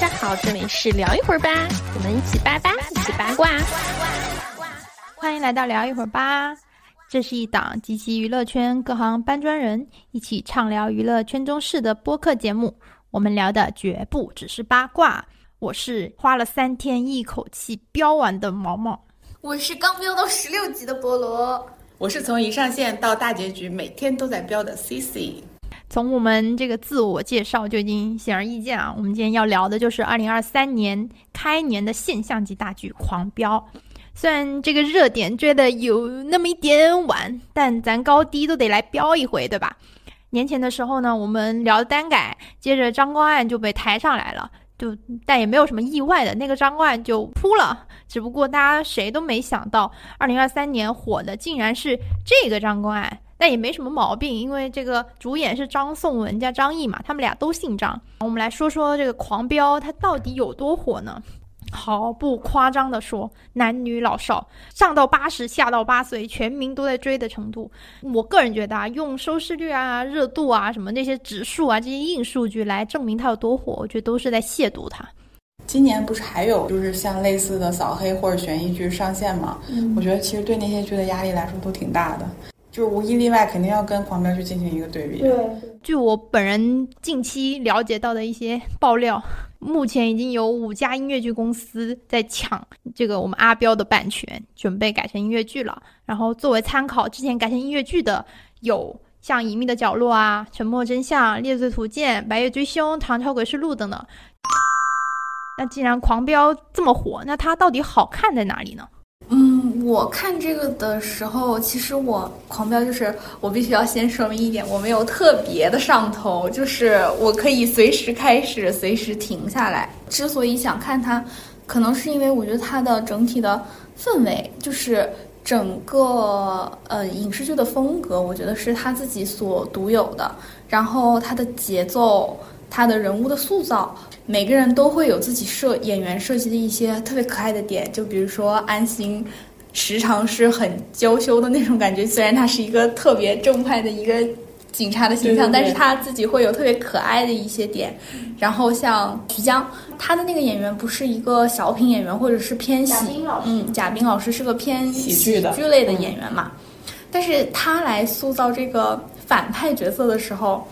家好，这里是聊一会儿吧，我们一起八八，一起八卦。欢迎来到聊一会儿吧，这是一档集齐娱乐圈各行搬砖人一起畅聊娱乐圈中事的播客节目。我们聊的绝不只是八卦。我是花了三天一口气飙完的毛毛，我是刚飙到十六级的菠萝，我是从一上线到大结局每天都在飙的 CC。从我们这个自我介绍就已经显而易见啊，我们今天要聊的就是二零二三年开年的现象级大剧《狂飙》。虽然这个热点追的有那么一点晚，但咱高低都得来飙一回，对吧？年前的时候呢，我们聊单改，接着张光案就被抬上来了。就但也没有什么意外的，那个张光案就扑了。只不过大家谁都没想到，二零二三年火的竟然是这个张光案。但也没什么毛病，因为这个主演是张颂文加张译嘛，他们俩都姓张。我们来说说这个《狂飙》，它到底有多火呢？毫不夸张的说，男女老少上到八十，下到八岁，全民都在追的程度。我个人觉得啊，用收视率啊、热度啊、什么那些指数啊这些硬数据来证明它有多火，我觉得都是在亵渎它。今年不是还有就是像类似的扫黑或者悬疑剧上线吗？我觉得其实对那些剧的压力来说都挺大的，就无一例外肯定要跟《狂飙》去进行一个对比。对，据我本人近期了解到的一些爆料。目前已经有五家音乐剧公司在抢这个我们阿彪的版权，准备改成音乐剧了。然后作为参考，之前改成音乐剧的有像《隐秘的角落》啊，《沉默真相》、《猎罪图鉴》、《白夜追凶》、《唐朝诡事录》等等。那既然《狂飙》这么火，那它到底好看在哪里呢？我看这个的时候，其实我狂飙就是我必须要先说明一点，我没有特别的上头，就是我可以随时开始，随时停下来。之所以想看它，可能是因为我觉得它的整体的氛围，就是整个呃影视剧的风格，我觉得是他自己所独有的。然后它的节奏，它的人物的塑造。每个人都会有自己设演员设计的一些特别可爱的点，就比如说安心，时常是很娇羞的那种感觉。虽然他是一个特别正派的一个警察的形象，但是他自己会有特别可爱的一些点。然后像徐江，他的那个演员不是一个小品演员，或者是偏喜，嗯，贾冰老师是个偏喜剧类的演员嘛。但是他来塑造这个反派角色的时候，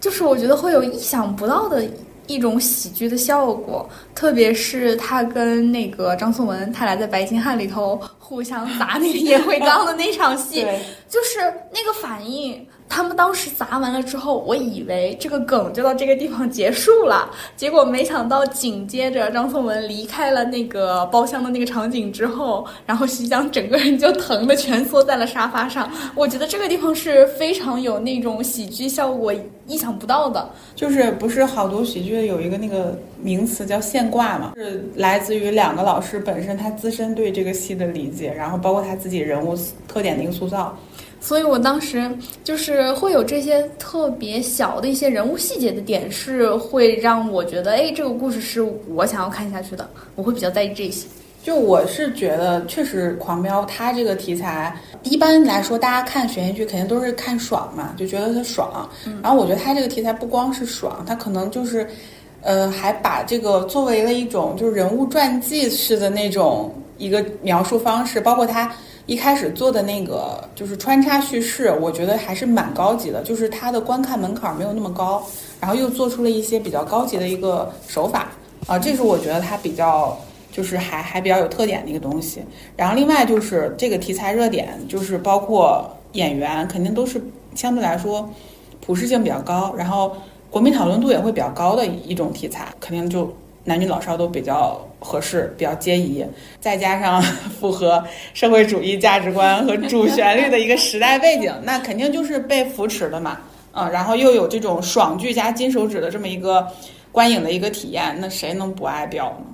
就是我觉得会有意想不到的。一种喜剧的效果，特别是他跟那个张颂文，他俩在《白金汉》里头互相砸那个烟灰缸的那场戏，就是那个反应。他们当时砸完了之后，我以为这个梗就到这个地方结束了，结果没想到紧接着张颂文离开了那个包厢的那个场景之后，然后徐江整个人就疼的蜷缩在了沙发上。我觉得这个地方是非常有那种喜剧效果，意想不到的。就是不是好多喜剧有一个那个名词叫现挂嘛，是来自于两个老师本身他自身对这个戏的理解，然后包括他自己人物特点的一个塑造。所以我当时就是会有这些特别小的一些人物细节的点，是会让我觉得，哎，这个故事是我想要看下去的。我会比较在意这些。就我是觉得，确实《狂飙》它这个题材，一般来说，大家看悬疑剧肯定都是看爽嘛，就觉得它爽。然后我觉得它这个题材不光是爽，它可能就是，呃，还把这个作为了一种就是人物传记式的那种一个描述方式，包括他。一开始做的那个就是穿插叙事，我觉得还是蛮高级的，就是它的观看门槛没有那么高，然后又做出了一些比较高级的一个手法啊，这是我觉得它比较就是还还比较有特点的一个东西。然后另外就是这个题材热点，就是包括演员肯定都是相对来说普适性比较高，然后国民讨论度也会比较高的一种题材，肯定就。男女老少都比较合适，比较皆宜，再加上 符合社会主义价值观和主旋律的一个时代背景，那肯定就是被扶持的嘛。嗯，然后又有这种爽剧加金手指的这么一个观影的一个体验，那谁能不爱表呢？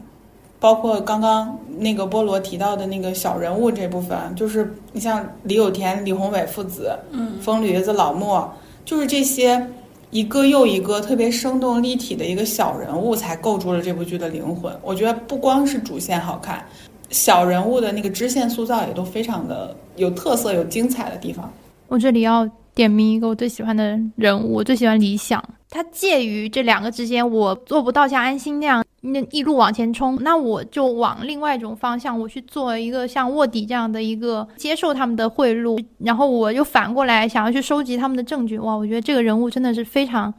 包括刚刚那个菠萝提到的那个小人物这部分，就是你像李有田、李宏伟父子，嗯，疯驴子老莫，就是这些。一个又一个特别生动立体的一个小人物，才构筑了这部剧的灵魂。我觉得不光是主线好看，小人物的那个支线塑造也都非常的有特色、有精彩的地方。我这里要点名一个我最喜欢的人物，我最喜欢李想。他介于这两个之间，我做不到像安心那样那一路往前冲，那我就往另外一种方向，我去做一个像卧底这样的一个接受他们的贿赂，然后我又反过来想要去收集他们的证据。哇，我觉得这个人物真的是非常。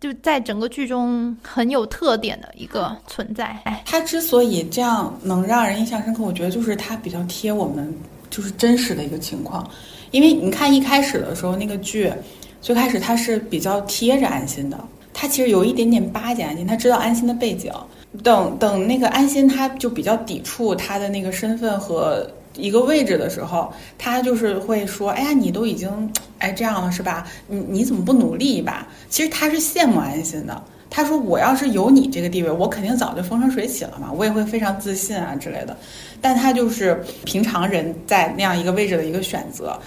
就在整个剧中很有特点的一个存在。哎，他之所以这样能让人印象深刻，我觉得就是他比较贴我们，就是真实的一个情况。因为你看一开始的时候，那个剧最开始他是比较贴着安心的，他其实有一点点巴结安心，他知道安心的背景。等等，那个安心他就比较抵触他的那个身份和。一个位置的时候，他就是会说：“哎呀，你都已经哎这样了是吧？你你怎么不努力一把？”其实他是羡慕安心的。他说：“我要是有你这个地位，我肯定早就风生水起了嘛，我也会非常自信啊之类的。”但他就是平常人在那样一个位置的一个选择。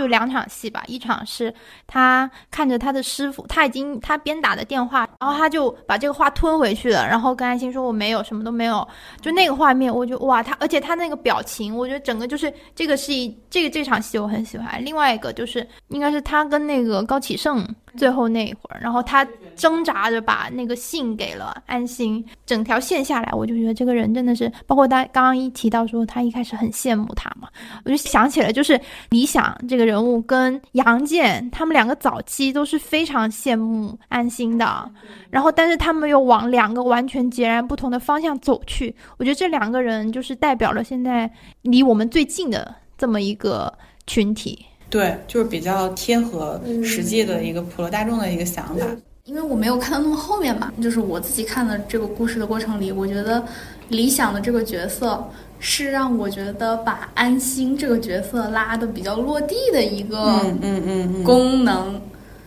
就两场戏吧，一场是他看着他的师傅，他已经他边打的电话，然后他就把这个话吞回去了，然后跟安心说我没有什么都没有，就那个画面，我就哇他，而且他那个表情，我觉得整个就是这个是一这个这场戏我很喜欢。另外一个就是应该是他跟那个高启盛最后那一会儿，然后他挣扎着把那个信给了安心，整条线下来，我就觉得这个人真的是，包括他刚刚一提到说他一开始很羡慕他嘛，我就想起来就是理想这个。人物跟杨建他们两个早期都是非常羡慕安心的，然后但是他们又往两个完全截然不同的方向走去。我觉得这两个人就是代表了现在离我们最近的这么一个群体，对，就是比较贴合实际的一个普罗大众的一个想法。因为我没有看到那么后面嘛，就是我自己看的这个故事的过程里，我觉得理想的这个角色。是让我觉得把安心这个角色拉的比较落地的一个嗯嗯功能，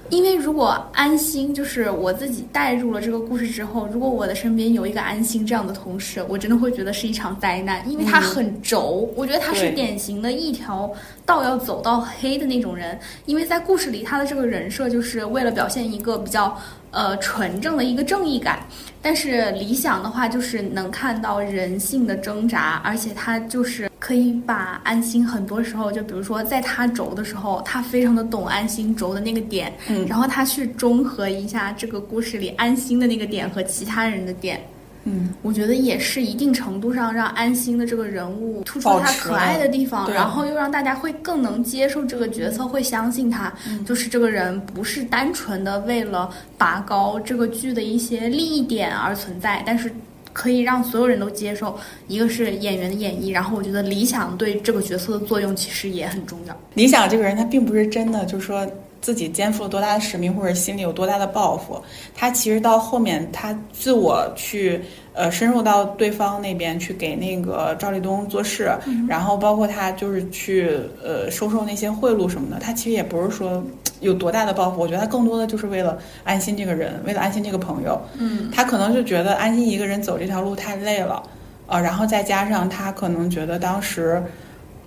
因为如果安心就是我自己带入了这个故事之后，如果我的身边有一个安心这样的同事，我真的会觉得是一场灾难，因为他很轴，我觉得他是典型的一条道要走到黑的那种人，因为在故事里他的这个人设就是为了表现一个比较。呃，纯正的一个正义感，但是理想的话就是能看到人性的挣扎，而且他就是可以把安心很多时候，就比如说在他轴的时候，他非常的懂安心轴的那个点，嗯，然后他去中和一下这个故事里安心的那个点和其他人的点。嗯，我觉得也是一定程度上让安心的这个人物突出他可爱的地方，然后又让大家会更能接受这个角色，会相信他，就是这个人不是单纯的为了拔高这个剧的一些利益点而存在，但是可以让所有人都接受。一个是演员的演绎，然后我觉得理想对这个角色的作用其实也很重要。理想这个人他并不是真的，就是说。自己肩负了多大的使命，或者心里有多大的抱负，他其实到后面，他自我去呃深入到对方那边去给那个赵立东做事，然后包括他就是去呃收受那些贿赂什么的，他其实也不是说有多大的抱负，我觉得他更多的就是为了安心这个人，为了安心这个朋友，嗯，他可能就觉得安心一个人走这条路太累了，呃，然后再加上他可能觉得当时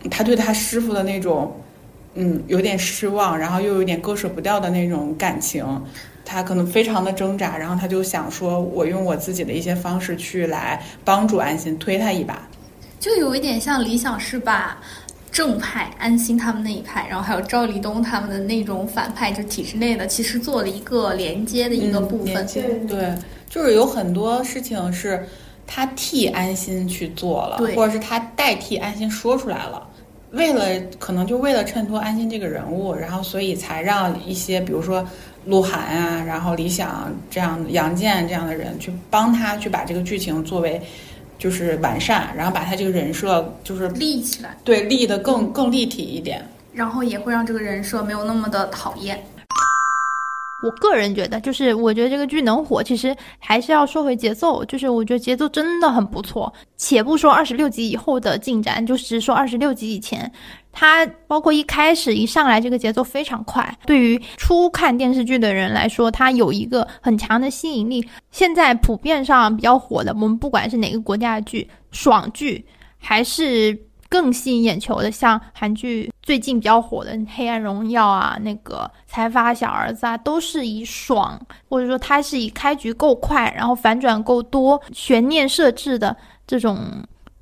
他对他师傅的那种。嗯，有点失望，然后又有点割舍不掉的那种感情，他可能非常的挣扎，然后他就想说，我用我自己的一些方式去来帮助安心，推他一把，就有一点像理想是把正派安心他们那一派，然后还有赵立东他们的那种反派，就体制内的，其实做了一个连接的一个部分，对，就是有很多事情是他替安心去做了，或者是他代替安心说出来了。为了可能就为了衬托安心这个人物，然后所以才让一些比如说鹿晗啊，然后李想这样杨建这样的人去帮他去把这个剧情作为就是完善，然后把他这个人设就是立起来，对立的更更立体一点，然后也会让这个人设没有那么的讨厌。我个人觉得，就是我觉得这个剧能火，其实还是要说回节奏。就是我觉得节奏真的很不错。且不说二十六集以后的进展，就只说二十六集以前，它包括一开始一上来这个节奏非常快。对于初看电视剧的人来说，它有一个很强的吸引力。现在普遍上比较火的，我们不管是哪个国家的剧，爽剧还是。更吸引眼球的，像韩剧最近比较火的《黑暗荣耀》啊，那个《财阀小儿子》啊，都是以爽，或者说它是以开局够快，然后反转够多、悬念设置的这种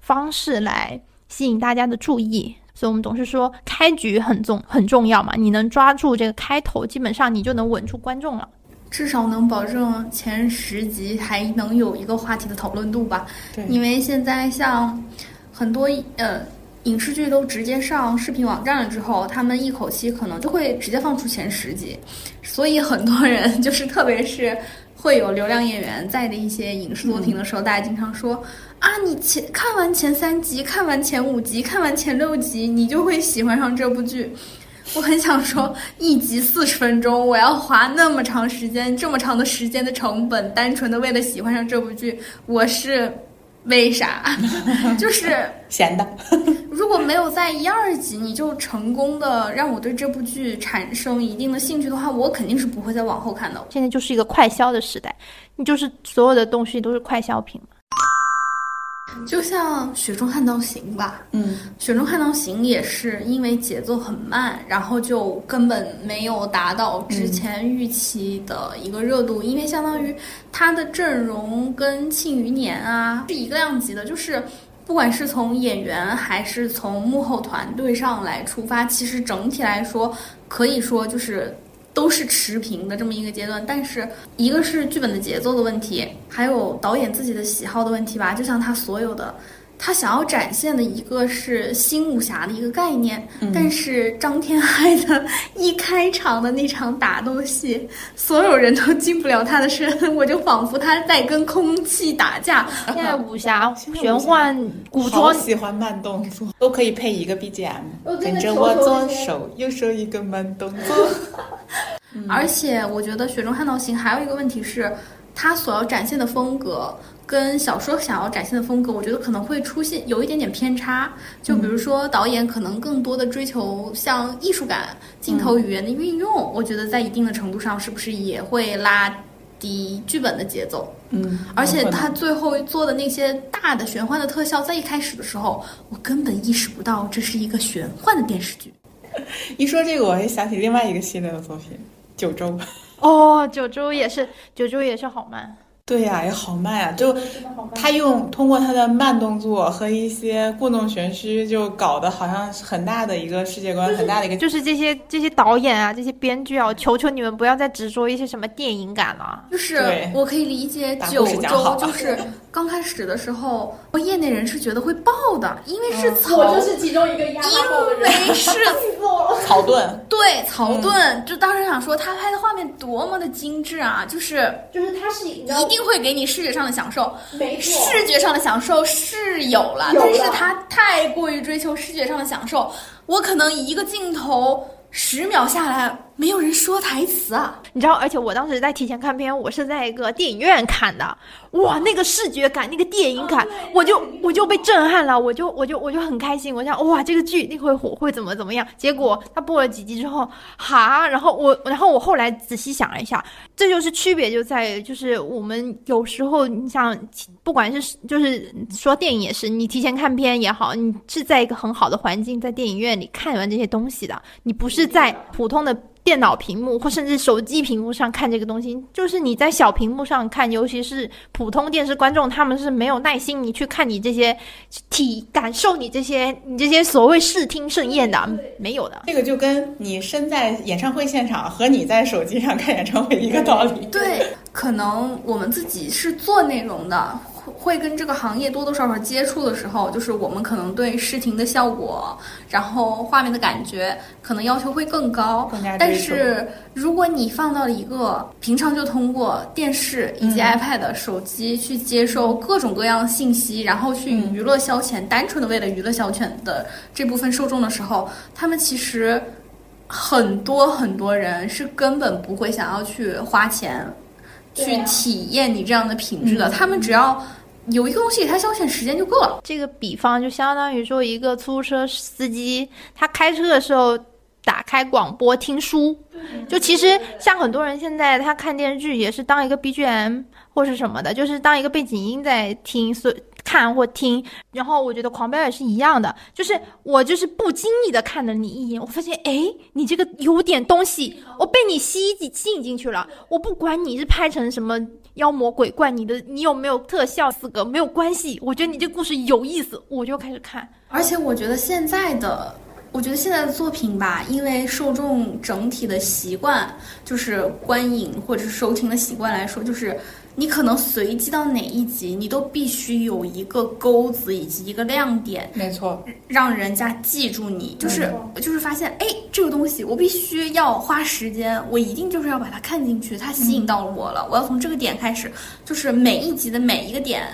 方式来吸引大家的注意。所以我们总是说开局很重很重要嘛，你能抓住这个开头，基本上你就能稳住观众了。至少能保证前十集还能有一个话题的讨论度吧。对因为现在像很多呃影视剧都直接上视频网站了之后，他们一口气可能就会直接放出前十集，所以很多人就是特别是会有流量演员在的一些影视作品的时候，大家经常说啊，你前看完前三集，看完前五集，看完前六集，你就会喜欢上这部剧。我很想说，一集四十分钟，我要花那么长时间、这么长的时间的成本，单纯的为了喜欢上这部剧，我是为啥？就是闲的。如果没有在一二集你就成功的让我对这部剧产生一定的兴趣的话，我肯定是不会再往后看的。现在就是一个快消的时代，你就是所有的东西都是快消品嘛。就像《雪中悍刀行》吧，嗯，《雪中悍刀行》也是因为节奏很慢，然后就根本没有达到之前预期的一个热度，因为相当于它的阵容跟《庆余年》啊是一个量级的，就是。不管是从演员还是从幕后团队上来出发，其实整体来说可以说就是都是持平的这么一个阶段。但是一个是剧本的节奏的问题，还有导演自己的喜好的问题吧。就像他所有的，他想要展现的一个是新武侠的一个概念，但是张天爱的一开场的那场打斗戏，所有人都进不了他的身，我就仿佛他在跟空气打架。现在武侠、玄幻、古好装，喜欢慢动作，都可以配一个 BGM，跟着我左手右手一个慢动作。而且我觉得《雪中悍刀行》还有一个问题是，它所要展现的风格跟小说想要展现的风格，我觉得可能会出现有一点点偏差。就比如说导演可能更多的追求像艺术感、镜头语言的运用，我觉得在一定的程度上是不是也会拉低剧本的节奏？嗯，而且他最后做的那些大的玄幻的特效，在一开始的时候，我根本意识不到这是一个玄幻的电视剧。一说这个，我还想起另外一个系列的作品《九州》。哦，九州也是，九州也是好慢。对呀、也好慢呀、就他用通过他的慢动作和一些故弄玄虚，就搞得好像是很大的一个世界观，很大的一个就是这些这些导演啊，这些编剧啊，我求求你们不要再执着一些什么电影感了。就是我可以理解九州，就是刚开始的时候，业内人士觉得会爆的，因为是曹，我就是其中一个压大爆的因。为是草盾。对草盾，就当时想说他拍的画面多么的精致啊，就是就是他是一定会给你视觉上的享受。没错，视觉上的享受是有了，有了但是他太过于追求视觉上的享受，我可能一个镜头十秒下来，没有人说台词啊。你知道，而且我当时在提前看片，我是在一个电影院看的，哇，那个视觉感，那个电影感，我就我就被震撼了，我就我就我就很开心，我想哇，这个剧那会火会怎么怎么样？结果他播了几集之后，哈，然后我然后我后来仔细想了一下，这就是区别就在于，就是我们有时候你想，不管是就是说电影也是，你提前看片也好，你是在一个很好的环境，在电影院里看完这些东西的，你不是在普通的。电脑屏幕或甚至手机屏幕上看这个东西，就是你在小屏幕上看，尤其是普通电视观众，他们是没有耐心你去看你这些体感受你这些你这些所谓视听盛宴的，没有的。这个就跟你身在演唱会现场和你在手机上看演唱会一个道理。对，可能我们自己是做内容的，会会跟这个行业多多少少接触的时候，就是我们可能对视听的效果，然后画面的感觉，可能要求会更高更加。但是如果你放到了一个平常就通过电视以及 iPad、手机去接受各种各样的信息，然后去娱乐消遣，单纯的为了娱乐消遣的这部分受众的时候，他们其实。很多很多人是根本不会想要去花钱去体验你这样的品质的，他们只要有一个东西给他消遣时间就够了。这个比方就相当于说，一个出租车司机他开车的时候打开广播听书，就其实像很多人现在他看电视剧也是当一个 BGM 或是什么的，就是当一个背景音在听，所以看或听。然后我觉得狂飙也是一样的，就是我就是不经意的看了你一眼，我发现哎，你这个有点东西，我被你吸进吸引进去了。我不管你是拍成什么妖魔鬼怪，你的你有没有特效四个没有关系，我觉得你这故事有意思，我就开始看。而且我觉得现在的我觉得现在的作品吧，因为受众整体的习惯，就是观影或者是收听的习惯来说，就是你可能随机到哪一集，你都必须有一个钩子以及一个亮点，没错，让人家记住你。就是就是发现，哎，这个东西我必须要花时间，我一定就是要把它看进去，它吸引到了我了，我要从这个点开始，就是每一集的每一个点。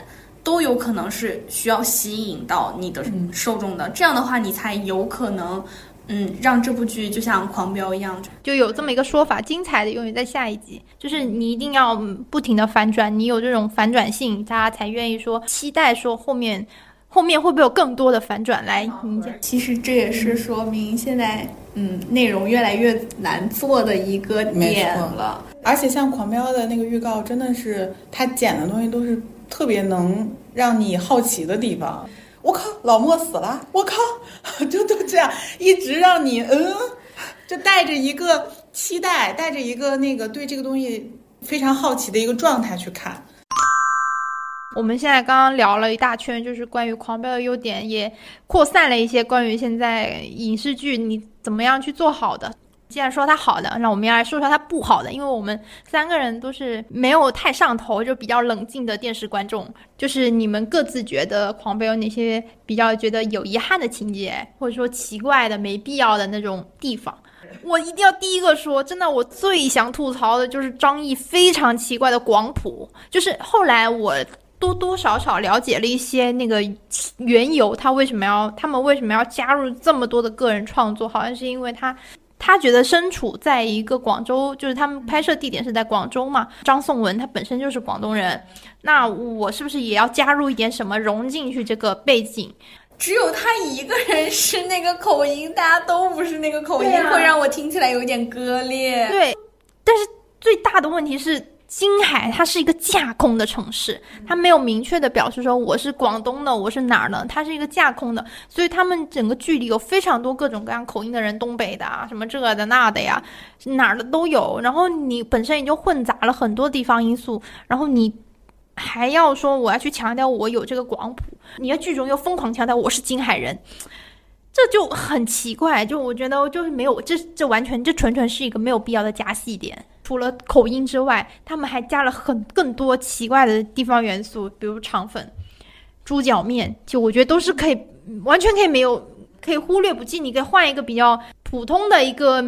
都有可能是需要吸引到你的受众的，这样的话你才有可能，嗯，让这部剧就像《狂飙》一样，就有这么一个说法：精彩的永远在下一集。就是你一定要不停的反转，你有这种反转性，大家才愿意说期待说后面后面会不会有更多的反转来迎接。其实这也是说明现在嗯内容越来越难做的一个点了。而且像《狂飙》的那个预告，真的是他剪的东西都是。特别能让你好奇的地方，我靠，老莫死了，我靠，就都这样，一直让你嗯，就带着一个期待，带着一个那个对这个东西非常好奇的一个状态去看。我们现在刚刚聊了一大圈，就是关于《狂飙》的优点，也扩散了一些关于现在影视剧你怎么样去做好的。既然说它好的，那我们要来说说它不好的。因为我们三个人都是没有太上头，就比较冷静的电视观众。就是你们各自觉得《狂飙》有哪些比较觉得有遗憾的情节，或者说奇怪的、没必要的那种地方？我一定要第一个说，真的，我最想吐槽的就是张译非常奇怪的广谱。就是后来我多多少少了解了一些那个缘由，他为什么要他们为什么要加入这么多的个人创作？好像是因为他。他觉得身处在一个广州，就是他们拍摄地点是在广州嘛。张颂文他本身就是广东人，那我是不是也要加入一点什么融进去这个背景？只有他一个人是那个口音，大家都不是那个口音，会让我听起来有点割裂。对，但是最大的问题是。金海它是一个架空的城市，它没有明确的表示说我是广东的，我是哪儿的，它是一个架空的，所以他们整个剧里有非常多各种各样口音的人，东北的啊，什么这的那的呀，哪儿的都有。然后你本身也就混杂了很多地方因素，然后你还要说我要去强调我有这个广普，你在剧中又疯狂强调我是金海人，这就很奇怪。就我觉得就是没有，这这完全这纯纯是一个没有必要的加戏点。除了口音之外，他们还加了很更多奇怪的地方元素，比如肠粉、猪脚面，就我觉得都是可以完全可以没有可以忽略不计。你可以换一个比较普通的一个，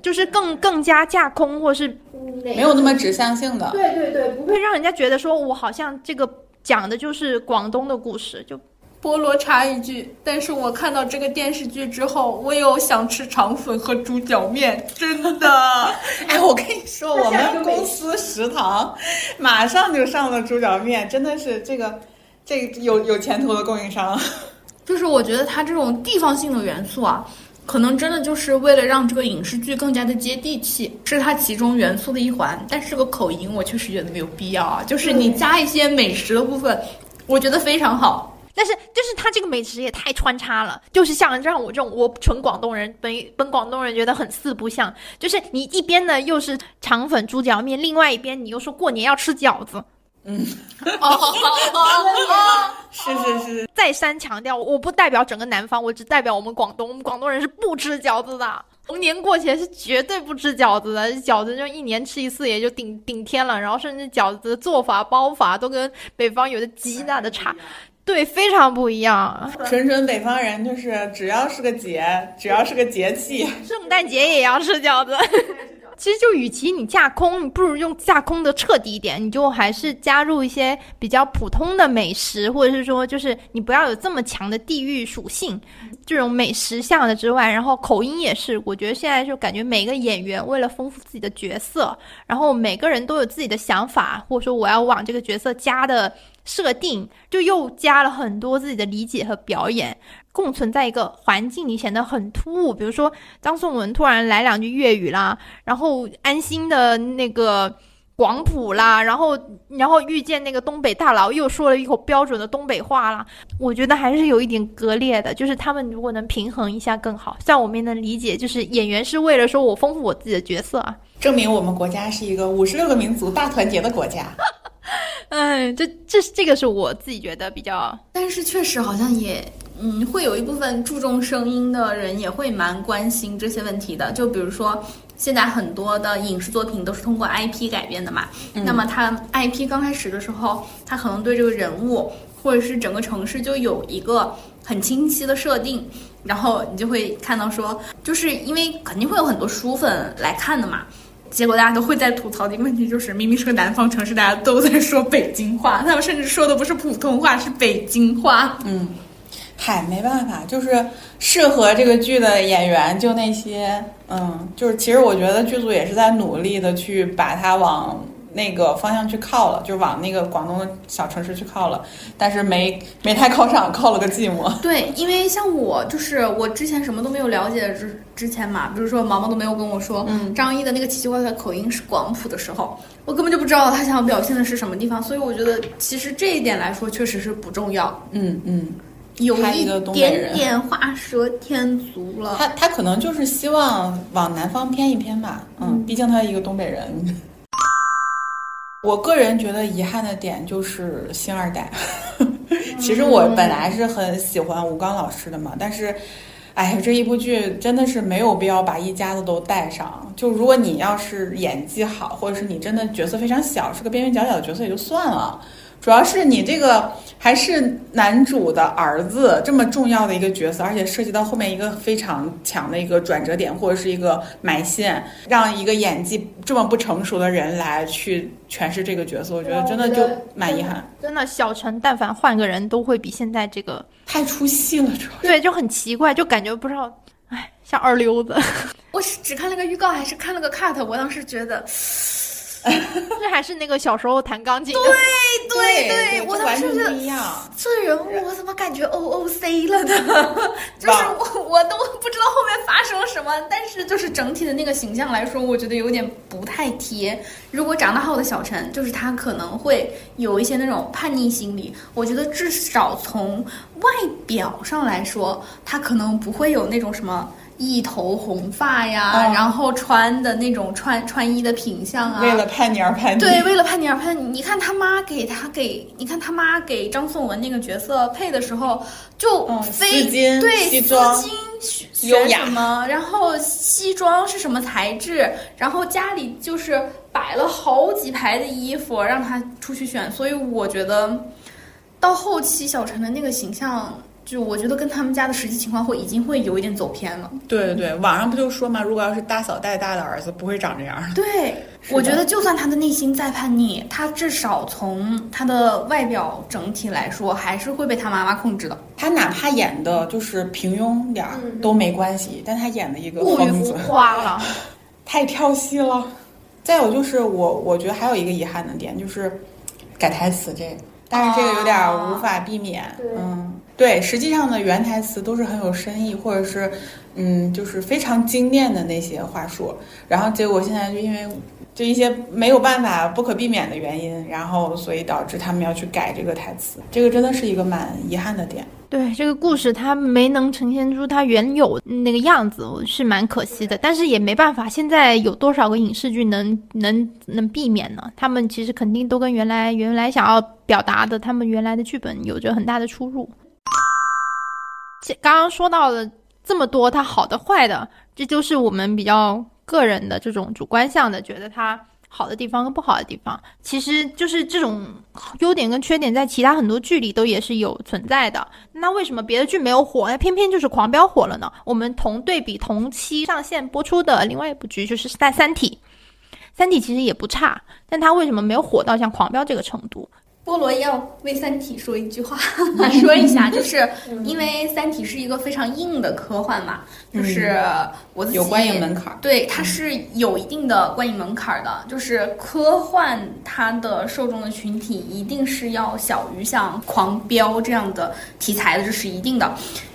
就是更更加架空，或是没有那么指向性的。对对对，不会让人家觉得说我好像这个讲的就是广东的故事，就。菠萝插一句，但是我看到这个电视剧之后，我有想吃肠粉和猪脚面，真的。哎，我跟你说，我们公司食堂马上就上了猪脚面，真的是这个这有有前途的供应商。就是我觉得它这种地方性的元素啊，可能真的就是为了让这个影视剧更加的接地气，是它其中元素的一环。但是这个口音，我确实觉得没有必要啊。就是你加一些美食的部分，我觉得非常好。但是，就是他这个美食也太穿插了，就是像让我这种我纯广东人，本本广东人觉得很四不像。就是你一边呢又是肠粉猪脚面，另外一边你又说过年要吃饺子。嗯，哦，是是是，再三强调，我不代表整个南方，我只代表我们广东。我们广东人是不吃饺子的，逢年过节是绝对不吃饺子的。饺子就一年吃一次，也就顶顶天了。然后甚至饺子的做法、包法都跟北方有着极大的差。对，非常不一样。纯纯北方人就是只要是个节，只要是个节气，圣诞节也要吃饺子。其实就与其你架空，你不如用架空的彻底一点，你就还是加入一些比较普通的美食，或者是说，就是你不要有这么强的地域属性，这种美食向的之外，然后口音也是。我觉得现在就感觉每个演员为了丰富自己的角色，然后每个人都有自己的想法，或者说我要往这个角色加的。设定就又加了很多自己的理解和表演，共存在一个环境里显得很突兀。比如说张颂文突然来两句粤语啦，然后安心的那个广普啦，然后然后遇见那个东北大佬又说了一口标准的东北话啦，我觉得还是有一点割裂的。就是他们如果能平衡一下更好。像我们也能理解，就是演员是为了说我丰富我自己的角色啊，证明我们国家是一个五十六个民族大团结的国家。哎，这这这个是我自己觉得比较，但是确实好像也嗯，会有一部分注重声音的人也会蛮关心这些问题的。就比如说，现在很多的影视作品都是通过 IP 改编的嘛。那么它 IP 刚开始的时候，它可能对这个人物或者是整个城市就有一个很清晰的设定，然后你就会看到说，就是因为肯定会有很多书粉来看的嘛。结果大家都会在吐槽的一个问题就是，明明是个南方城市，大家都在说北京话，他们甚至说的不是普通话，是北京话。嗯，嗨，没办法，就是适合这个剧的演员就那些，嗯，就是其实我觉得剧组也是在努力的去把它往。那个方向去靠了，就往那个广东的小城市去靠了，但是没没太靠上，靠了个寂寞。对，因为像我就是我之前什么都没有了解之之前嘛，比如说毛毛都没有跟我说，嗯张译的那个奇奇怪怪的口音是广普的时候，我根本就不知道他想要表现的是什么地方，所以我觉得其实这一点来说确实是不重要。嗯嗯，有一点点画蛇添足了。他他可能就是希望往南方偏一偏吧，嗯，毕竟他一个东北人。我个人觉得遗憾的点就是星二代。其实我本来是很喜欢吴刚老师的嘛，但是，哎，这一部剧真的是没有必要把一家子都带上。就如果你要是演技好，或者是你真的角色非常小，是个边边角角的角色也就算了。主要是你这个还是男主的儿子这么重要的一个角色，而且涉及到后面一个非常强的一个转折点，或者是一个埋线，让一个演技这么不成熟的人来去诠释这个角色，我觉得真的就蛮遗憾。真的，小陈但凡换个人都会比现在这个太出戏了，主要对就很奇怪，就感觉不知道，哎，像二溜子。我是只看了个预告，还是看了个 cut？我当时觉得。这还是那个小时候弹钢琴。对对对，我当时觉得这人物我怎么感觉 O O C 了呢？就是我我都不知道后面发生了什么，但是就是整体的那个形象来说，我觉得有点不太贴。如果长得好的小陈，就是他可能会有一些那种叛逆心理。我觉得至少从外表上来说，他可能不会有那种什么。一头红发呀，然后穿的那种穿穿衣的品相啊，为了叛逆而叛逆。对，为了叛逆而叛逆。你看他妈给他给，你看他妈给张颂文那个角色配的时候，就非对西装选什么，然后西装是什么材质，然后家里就是摆了好几排的衣服让他出去选，所以我觉得到后期小陈的那个形象。就我觉得跟他们家的实际情况会已经会有一点走偏了。对对对，网上不就说嘛，如果要是大嫂带大的儿子，不会长这样。对，我觉得就算他的内心再叛逆，他至少从他的外表整体来说，还是会被他妈妈控制的。他哪怕演的就是平庸点儿都没关系，但他演的一个过于浮夸了，太跳戏了。再有就是我，我觉得还有一个遗憾的点就是改台词这个，但是这个有点无法避免。嗯。对，实际上的，原台词都是很有深意，或者是，嗯，就是非常精炼的那些话术。然后结果现在就因为就一些没有办法、不可避免的原因，然后所以导致他们要去改这个台词，这个真的是一个蛮遗憾的点。对，这个故事它没能呈现出它原有那个样子，是蛮可惜的。但是也没办法，现在有多少个影视剧能能能避免呢？他们其实肯定都跟原来原来想要表达的他们原来的剧本有着很大的出入。刚刚说到了这么多，它好的坏的，这就是我们比较个人的这种主观向的，觉得它好的地方跟不好的地方，其实就是这种优点跟缺点，在其他很多剧里都也是有存在的。那为什么别的剧没有火，那偏偏就是《狂飙》火了呢？我们同对比同期上线播出的另外一部剧，就是《三三体》，《三体》其实也不差，但它为什么没有火到像《狂飙》这个程度？菠萝要为《三体》说一句话，说一下，就是因为《三体》是一个非常硬的科幻嘛，就是我自己有观影门槛，对，它是有一定的观影门槛的，就是科幻它的受众的群体一定是要小于像《狂飙》这样的题材的，这是一定的。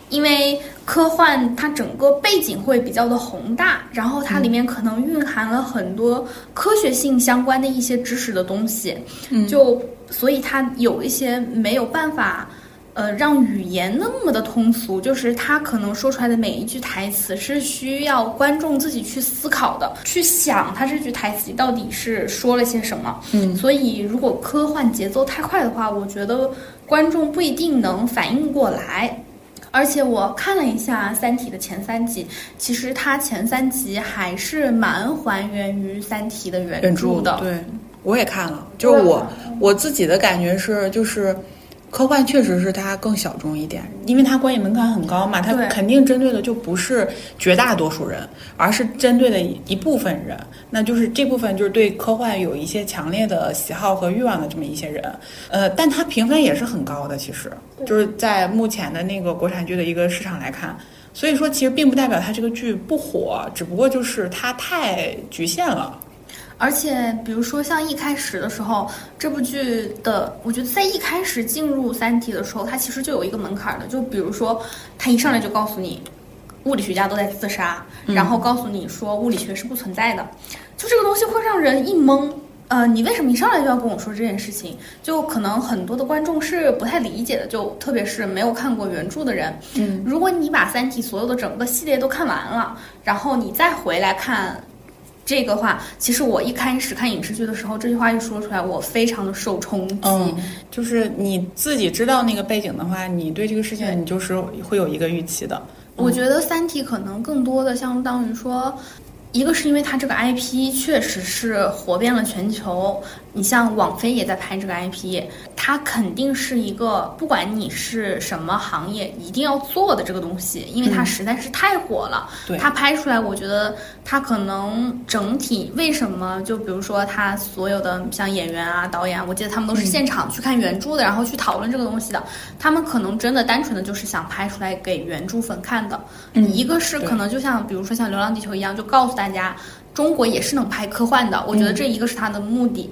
因为科幻它整个背景会比较的宏大，然后它里面可能蕴含了很多科学性相关的一些知识的东西，就所以它有一些没有办法，呃，让语言那么的通俗，就是它可能说出来的每一句台词是需要观众自己去思考的，去想它这句台词到底是说了些什么。嗯，所以如果科幻节奏太快的话，我觉得观众不一定能反应过来。而且我看了一下《三体》的前三集，其实它前三集还是蛮还原于《三体》的原原著的。对，我也看了，就是我我自己的感觉是，就是科幻确实是它更小众一点，因为它观影门槛很高嘛，它肯定针对的就不是绝大多数人，而是针对的一部分人，那就是这部分就是对科幻有一些强烈的喜好和欲望的这么一些人，呃，但它评分也是很高的，其实就是在目前的那个国产剧的一个市场来看。所以说，其实并不代表它这个剧不火，只不过就是它太局限了。而且，比如说像一开始的时候，这部剧的，我觉得在一开始进入《三体》的时候，它其实就有一个门槛的。就比如说，它一上来就告诉你，物理学家都在自杀，然后告诉你说物理学是不存在的，就这个东西会让人一懵。呃，你为什么一上来就要跟我说这件事情？就可能很多的观众是不太理解的，就特别是没有看过原著的人。嗯，如果你把《三体》所有的整个系列都看完了，然后你再回来看这个话，其实我一开始看影视剧的时候，这句话一说出来，我非常的受冲击。嗯，就是你自己知道那个背景的话，你对这个事情你就是会有一个预期的。我觉得《三体》可能更多的相当于说，一个是因为它这个 IP 确实是火遍了全球，你像网飞也在拍这个 IP，它肯定是一个不管你是什么行业一定要做的这个东西，因为它实在是太火了。对它拍出来，我觉得它可能整体为什么就比如说它所有的像演员啊、导演啊，我记得他们都是现场去看原著的，然后去讨论这个东西的。他们可能真的单纯的就是想拍出来给原著粉看的。嗯一个是可能就像比如说像《流浪地球》一样，就告诉大家中国也是能拍科幻的。我觉得这一个是它的目的。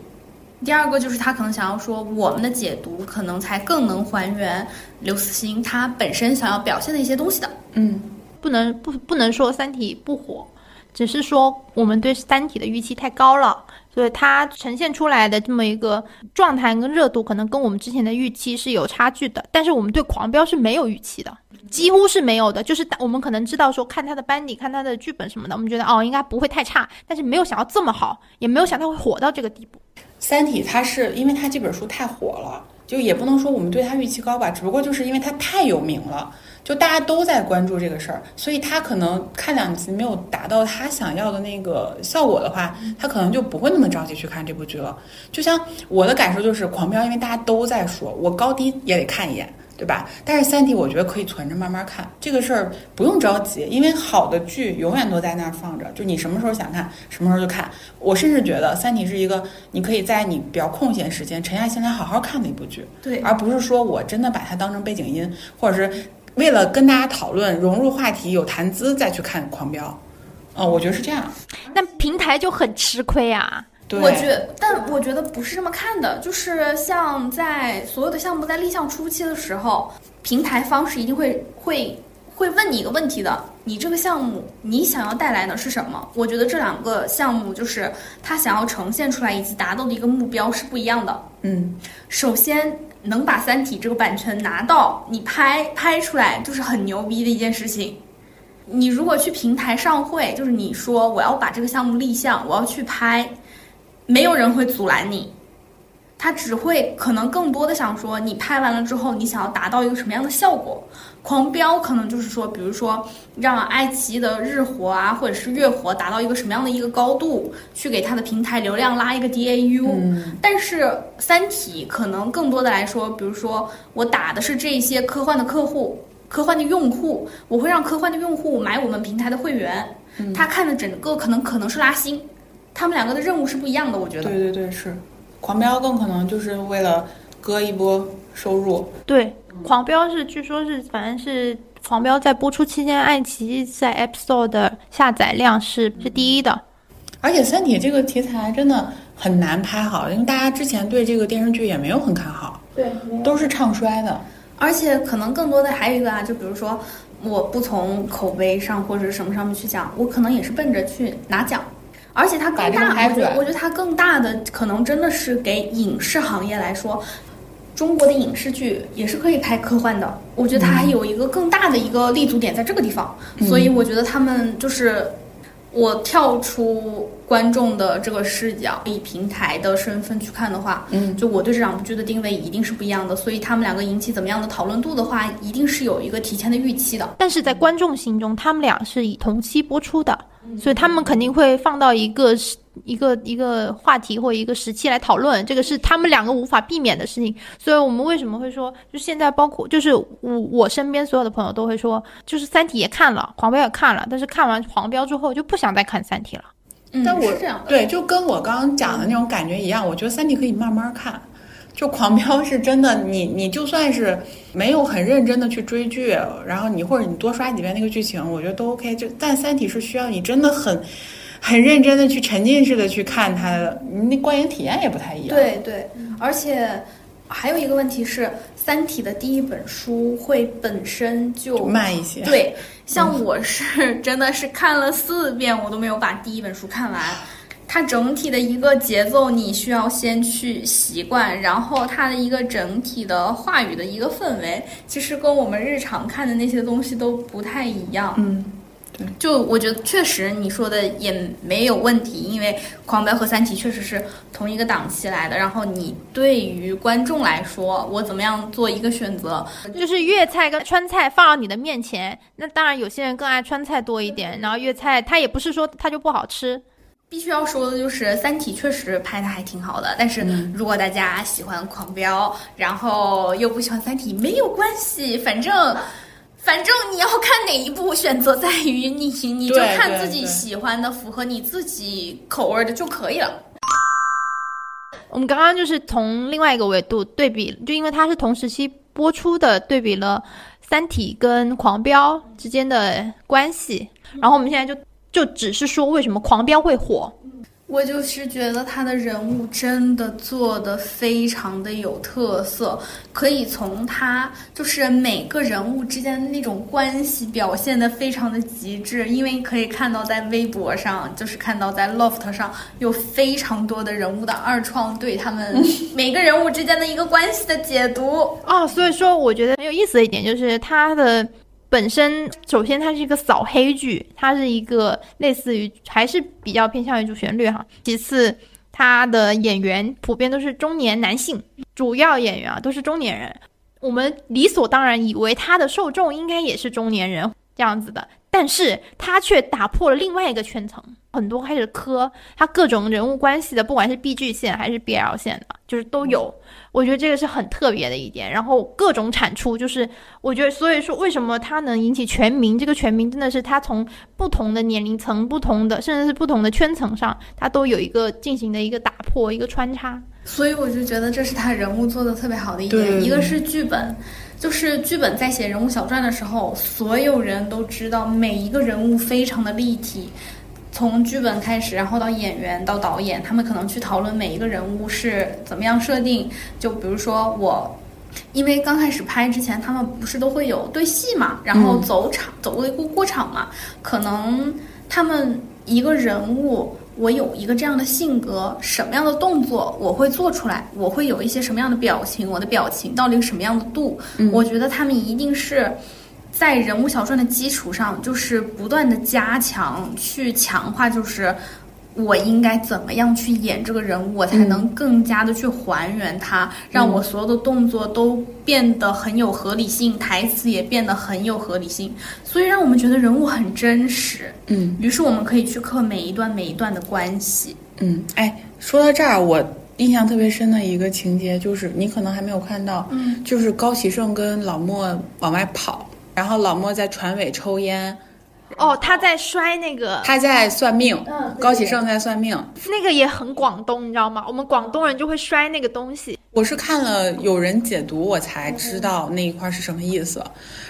第二个就是他可能想要说，我们的解读可能才更能还原刘慈欣他本身想要表现的一些东西的。嗯，不能不不能说《三体》不火，只是说我们对《三体》的预期太高了，所以它呈现出来的这么一个状态跟热度，可能跟我们之前的预期是有差距的。但是我们对《狂飙》是没有预期的，几乎是没有的。就是我们可能知道说，看他的班底，看他的剧本什么的，我们觉得哦应该不会太差，但是没有想到这么好，也没有想到会火到这个地步。《三体》它是因为它这本书太火了，就也不能说我们对它预期高吧，只不过就是因为它太有名了，就大家都在关注这个事儿，所以他可能看两集没有达到他想要的那个效果的话，他可能就不会那么着急去看这部剧了。就像我的感受就是，《狂飙》因为大家都在说，我高低也得看一眼。对吧？但是《三体》我觉得可以存着慢慢看，这个事儿不用着急，因为好的剧永远都在那儿放着，就你什么时候想看，什么时候就看。我甚至觉得《三体》是一个你可以在你比较空闲时间沉下心来好好看的一部剧，对而不是说我真的把它当成背景音，或者是为了跟大家讨论、融入话题、有谈资再去看《狂飙》。哦，我觉得是这样。那平台就很吃亏啊。对，我觉，但我觉得不是这么看的，就是像在所有的项目在立项初期的时候，平台方是一定会会会问你一个问题的，你这个项目你想要带来的是什么？我觉得这两个项目就是他想要呈现出来以及达到的一个目标是不一样的。嗯，首先能把《三体》这个版权拿到，你拍拍出来就是很牛逼的一件事情。你如果去平台上会，就是你说我要把这个项目立项，我要去拍，没有人会阻拦你，他只会可能更多的想说，你拍完了之后，你想要达到一个什么样的效果？狂飙可能就是说，比如说让爱奇艺的日活啊，或者是月活达到一个什么样的一个高度，去给它的平台流量拉一个 DAU。嗯。但是《三体》可能更多的来说，比如说我打的是这些科幻的客户、科幻的用户，我会让科幻的用户买我们平台的会员，他看的整个可能可能是拉新，他们两个的任务是不一样的，我觉得。对对对，是。狂飙更可能就是为了割一波收入。对，狂飙是据说是反正是狂飙在播出期间，爱奇艺在 App Store 的下载量是是第一的。而且《三体》这个题材真的很难拍好，因为大家之前对这个电视剧也没有很看好，对，都是唱衰的。而且可能更多的还有一个啊，就比如说，我不从口碑上或者什么上面去讲，我可能也是奔着去拿奖。而且它更大，我觉得，我觉得它更大的可能真的是给影视行业来说，中国的影视剧也是可以拍科幻的。我觉得它还有一个更大的一个立足点在这个地方，所以我觉得他们就是。我跳出观众的这个视角，以平台的身份去看的话，嗯，就我对这两部剧的定位一定是不一样的，所以他们两个引起怎么样的讨论度的话，一定是有一个提前的预期的。但是在观众心中，他们俩是以同期播出的，所以他们肯定会放到一个一个一个话题或一个时期来讨论，这个是他们两个无法避免的事情。所以我们为什么会说，就现在包括就是我我身边所有的朋友都会说，就是《三体》也看了，《狂飙》也看了，但是看完《狂飙》之后就不想再看《三体》了。嗯，但我是这样的。对，就跟我刚刚讲的那种感觉一样，我觉得《三体》可以慢慢看。就《狂飙》是真的，你你就算是没有很认真的去追剧，然后你或者你多刷几遍那个剧情，我觉得都 OK。就但《三体》是需要你真的很很认真的去沉浸式的去看它的，你那观影体验也不太一样。对对，而且还有一个问题是，《三体》的第一本书会本身就慢一些。对，像我是 真的是看了四遍，我都没有把第一本书看完。它整体的一个节奏，你需要先去习惯，然后它的一个整体的话语的一个氛围，其实跟我们日常看的那些东西都不太一样。嗯，就我觉得确实你说的也没有问题，因为《狂飙》和《三体》确实是同一个档期来的。然后你对于观众来说，我怎么样做一个选择？就是粤菜跟川菜放到你的面前，那当然有些人更爱川菜多一点，然后粤菜它也不是说它就不好吃。必须要说的就是，《三体》确实拍的还挺好的。但是如果大家喜欢《狂飙》，然后又不喜欢《三体》，没有关系，反正。反正你要看哪一部，选择在于你，你就看自己喜欢的、符合你自己口味的就可以了。我们刚刚就是从另外一个维度对比，就因为它是同时期播出的，对比了《三体》跟《狂飙》之间的关系。然后我们现在就就只是说为什么《狂飙》会火。我就是觉得他的人物真的做的非常的有特色，可以从他就是每个人物之间的那种关系表现的非常的极致，因为可以看到在微博上，就是看到在 Loft 上有非常多的人物的二创对他们 每个人物之间的一个关系的解读。哦，所以说我觉得很有意思的一点就是他的本身，首先它是一个扫黑剧，它是一个类似于还是比较偏向于主旋律哈。其次，它的演员普遍都是中年男性，主要演员啊都是中年人。我们理所当然以为它的受众应该也是中年人这样子的，但是它却打破了另外一个圈层，很多开始磕他各种人物关系的，不管是 B G 线还是 B L 线的，就是都有。我觉得这个是很特别的一点，然后各种产出，就是我觉得，所以说为什么他能引起全民？这个全民真的是他从不同的年龄层、不同的甚至是不同的圈层上，他都有一个进行的一个打破、一个穿插。所以我就觉得这是他人物做的特别好的一点，一个是剧本，就是剧本在写人物小传的时候，所有人都知道每一个人物非常的立体。从剧本开始，然后到演员到导演，他们可能去讨论每一个人物是怎么样设定。就比如说我，因为刚开始拍之前，他们不是都会有对戏嘛，然后走场、走过过过场嘛，可能他们一个人物。我有一个这样的性格，什么样的动作我会做出来，我会有一些什么样的表情，我的表情到底什么样的度？我觉得他们一定是在人物小传的基础上，就是不断的加强，去强化，就是我应该怎么样去演这个人物，我才能更加的去还原他，让我所有的动作都变得很有合理性，台词也变得很有合理性，所以让我们觉得人物很真实。嗯于是我们可以去刻每一段每一段的关系。嗯，哎，说到这儿，我印象特别深的一个情节就是，你可能还没有看到，嗯，就是高启盛跟老莫往外跑，然后老莫在船尾抽烟，哦，他在摔那个，他在算命，嗯高启盛在算命。那个也很广东，你知道吗？我们广东人就会摔那个东西。我是看了有人解读，我才知道那一块是什么意思。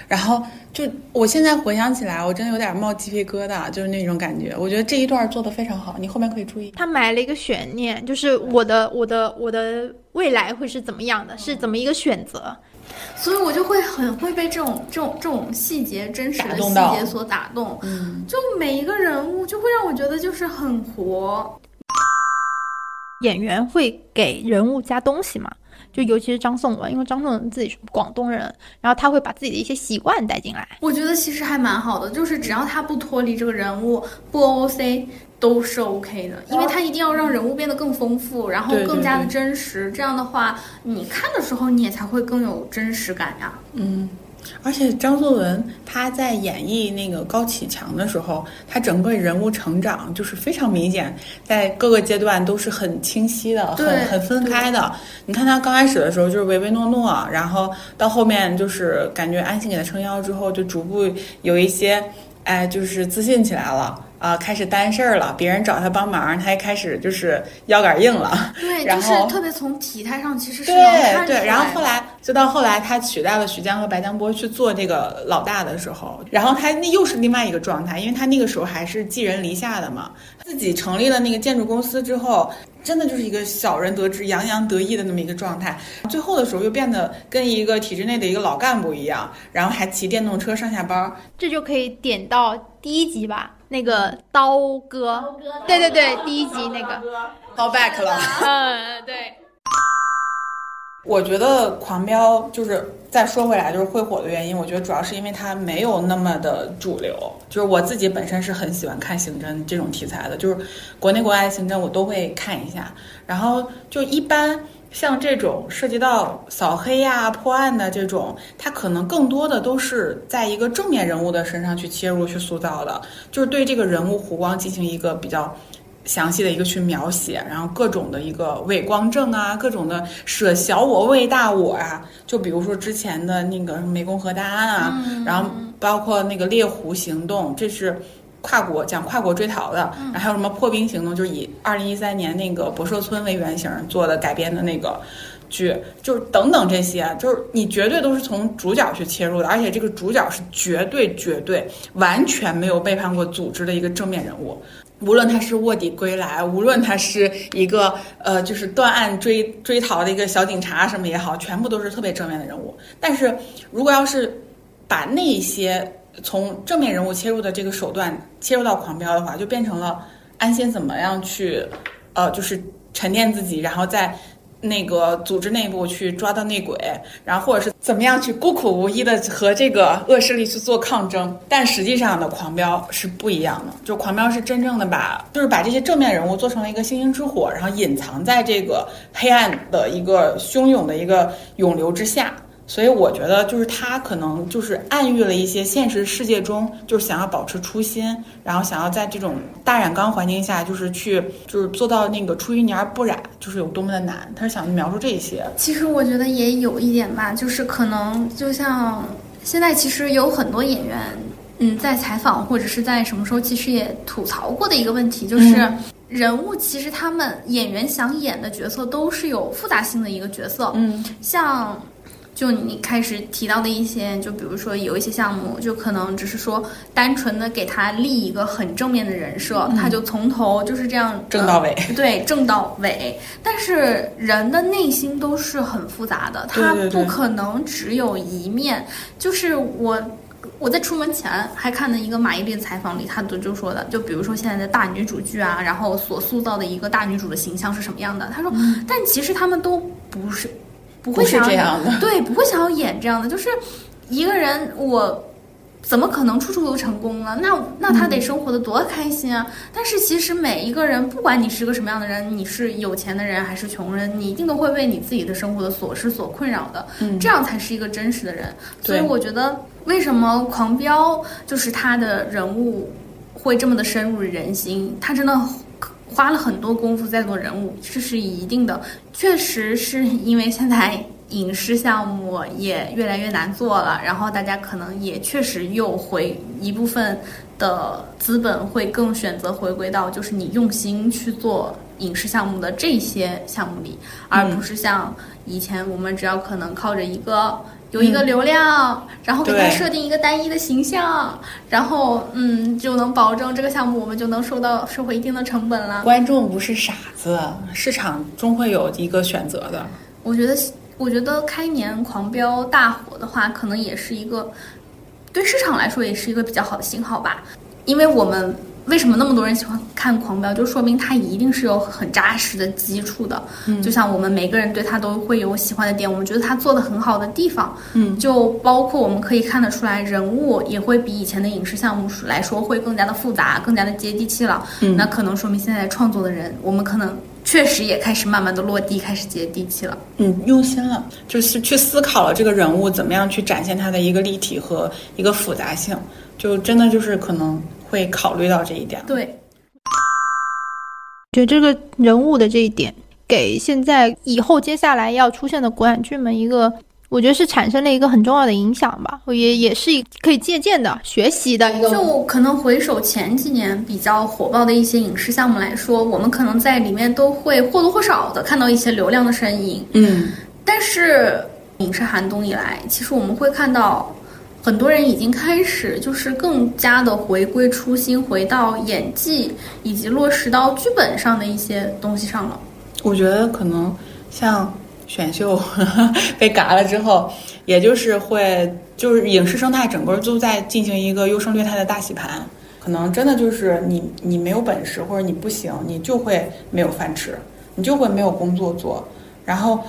然后就我现在回想起来，我真的有点冒鸡皮疙瘩，就是那种感觉。我觉得这一段做的非常好，你后面可以注意。他埋了一个悬念，就是我的我的我的未来会是怎么样的，是怎么一个选择？所以我就会很会被这种这种这种细节、真实的细节所打动。嗯，就每一个人物，就会让我觉得就是很活。演员会给人物加东西嘛？就尤其是张颂文，因为张颂文自己是广东人，然后他会把自己的一些习惯带进来。我觉得其实还蛮好的，就是只要他不脱离这个人物，不 OOC 都是 OK 的，因为他一定要让人物变得更丰富，然后更加的对真实。这样的话，你看的时候你也才会更有真实感呀。嗯，而且张作文他在演绎那个高启强的时候，他整个人物成长就是非常明显，在各个阶段都是很清晰的，对很很分开的。你看他刚开始的时候就是唯唯诺诺，然后到后面就是感觉安心给他撑腰之后，就逐步有一些，哎，就是自信起来了。啊，开始担事儿了，别人找他帮忙，他也开始就是腰杆硬了。对，然后就是特别从体态上其实是对对，然后后来就到后来，他取代了徐江和白江波去做这个老大的时候，然后他那又是另外一个状态，因为他那个时候还是寄人篱下的嘛，自己成立了那个建筑公司之后，真的就是一个小人得志、洋洋得意的那么一个状态。最后的时候又变得跟一个体制内的一个老干部一样，然后还骑电动车上下班。这就可以点到第一集吧，那个刀哥，对对对，第一集那个，call back 了。嗯，对，我觉得《狂飙》就是再说回来，就是会火的原因，我觉得主要是因为它没有那么的主流。就是我自己本身是很喜欢看刑侦这种题材的，就是国内国外的刑侦我都会看一下。然后就一般像这种涉及到扫黑呀、破案的这种，它可能更多的都是在一个正面人物的身上去切入、去塑造的，就是对这个人物弧光进行一个比较。详细的一个去描写，然后各种的一个伪光正啊，各种的舍小我为大我啊，就比如说之前的那个湄公河大案啊，然后包括那个猎狐行动，这是跨国讲跨国追逃的，然后还有什么破冰行动，就是以二零一三年那个博社村为原型做的改编的那个。剧就是等等这些，就是你绝对都是从主角去切入的，而且这个主角是绝对绝对完全没有背叛过组织的一个正面人物。无论他是卧底归来，无论他是一个呃，就是断案追追逃的一个小警察什么也好，全部都是特别正面的人物。但是如果要是把那些从正面人物切入的这个手段切入到狂飙的话，就变成了安心怎么样去呃，就是沉淀自己，然后在。那个组织内部去抓到内鬼，然后或者是怎么样去孤苦无依的和这个恶势力去做抗争，但实际上的狂飙是不一样的，就狂飙是真正的把就是把这些正面人物做成了一个星星之火，然后隐藏在这个黑暗的一个汹涌的一个涌流之下。所以我觉得，就是他可能就是暗喻了一些现实世界中，就是想要保持初心，然后想要在这种大染缸环境下，就是去就是做到那个出淤泥而不染，就是有多么的难。他是想描述这些。其实我觉得也有一点吧，就是可能就像现在其实有很多演员，嗯，在采访或者是在什么时候，其实也吐槽过的一个问题，就是。嗯人物其实他们演员想演的角色都是有复杂性的一个角色，嗯，像就你开始提到的一些，就比如说有一些项目，就可能只是说单纯的给他立一个很正面的人设，他就从头就是这样嗯正到尾呃对，正到尾。但是人的内心都是很复杂的，他不可能只有一面。就是我。我在出门前还看了一个马伊琍的采访里，她都就说的，就比如说现在的大女主剧啊，然后所塑造的一个大女主的形象是什么样的？她说，但其实他们都不是，不会想要这样的对，不会想要演这样的，就是一个人我。怎么可能处处都成功呢？那那他得生活的多开心啊！但是其实每一个人，不管你是个什么样的人，你是有钱的人还是穷人，你一定都会为你自己的生活的琐事所困扰的。嗯这样才是一个真实的人。所以我觉得，为什么《狂飙》就是他的人物会这么的深入人心？他真的花了很多功夫在做人物，这是一定的。确实是因为现在影视项目也越来越难做了，然后大家可能也确实又回一部分的资本会更选择回归到就是你用心去做影视项目的这些项目里，而不是像以前我们只要可能靠着一个。有一个流量，然后给它设定一个单一的形象，然后嗯，就能保证这个项目我们就能收到收回一定的成本了。观众不是傻子，市场终会有一个选择的。我觉得，我觉得开年狂飙大火的话，可能也是一个对市场来说也是一个比较好的信号吧，因为我们为什么那么多人喜欢看《狂飙》，就说明它一定是有很扎实的基础的。嗯，就像我们每个人对它都会有喜欢的点，我们觉得它做的很好的地方。嗯，就包括我们可以看得出来，人物也会比以前的影视项目来说会更加的复杂，更加的接地气了。嗯那可能说明现在创作的人，我们可能确实也开始慢慢的落地，开始接地气了。嗯，用心了，就是去思考了这个人物怎么样去展现他的一个立体和一个复杂性，就真的就是可能会考虑到这一点。对，觉得这个人物的这一点，给现在以后接下来要出现的国产剧们一个，我觉得是产生了一个很重要的影响吧，也也是可以借鉴的、学习的一个。就可能回首前几年比较火爆的一些影视项目来说，我们可能在里面都会或多或少的看到一些流量的身影。嗯，但是影视寒冬以来，其实我们会看到。很多人已经开始就是更加的回归初心，回到演技以及落实到剧本上的一些东西上了。我觉得可能像选秀被嘎了之后，也就是会就是影视生态整个都在进行一个优胜劣汰的大洗盘。可能真的就是你你没有本事或者你不行，你就会没有饭吃，你就会没有工作做。然后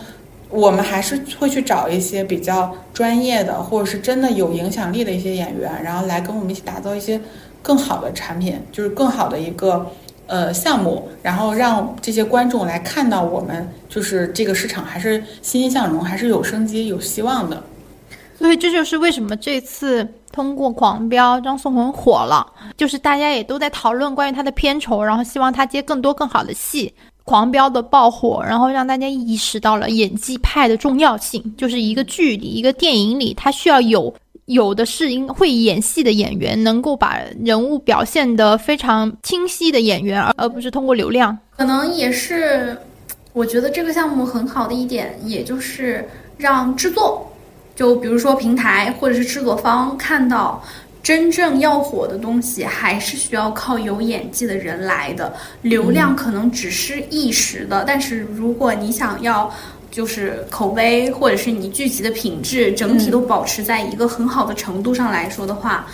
我们还是会去找一些比较专业的，或者是真的有影响力的一些演员，然后来跟我们一起打造一些更好的产品，就是更好的一个呃项目，然后让这些观众来看到我们就是这个市场还是欣欣向荣，还是有生机、有希望的。所以这就是为什么这次通过《狂飙》，张颂文火了，就是大家也都在讨论关于他的片酬，然后希望他接更多更好的戏。《狂飙》的爆火，然后让大家意识到了演技派的重要性，就是一个剧里、一个电影里，它需要有有的是应会演戏的演员，能够把人物表现得非常清晰的演员，而而不是通过流量。可能也是，我觉得这个项目很好的一点，也就是让制作，就比如说平台或者是制作方看到。真正要火的东西，还是需要靠有演技的人来的。流量可能只是一时的，但是如果你想要，就是口碑或者是你剧集的品质整体都保持在一个很好的程度上来说的话，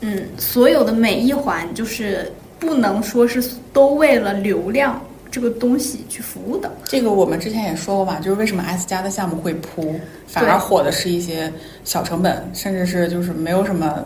嗯，所有的每一环就是不能说是都为了流量这个东西去服务的。这个我们之前也说过嘛，就是为什么 S 加的项目会扑，反而火的是一些小成本，甚至是就是没有什么。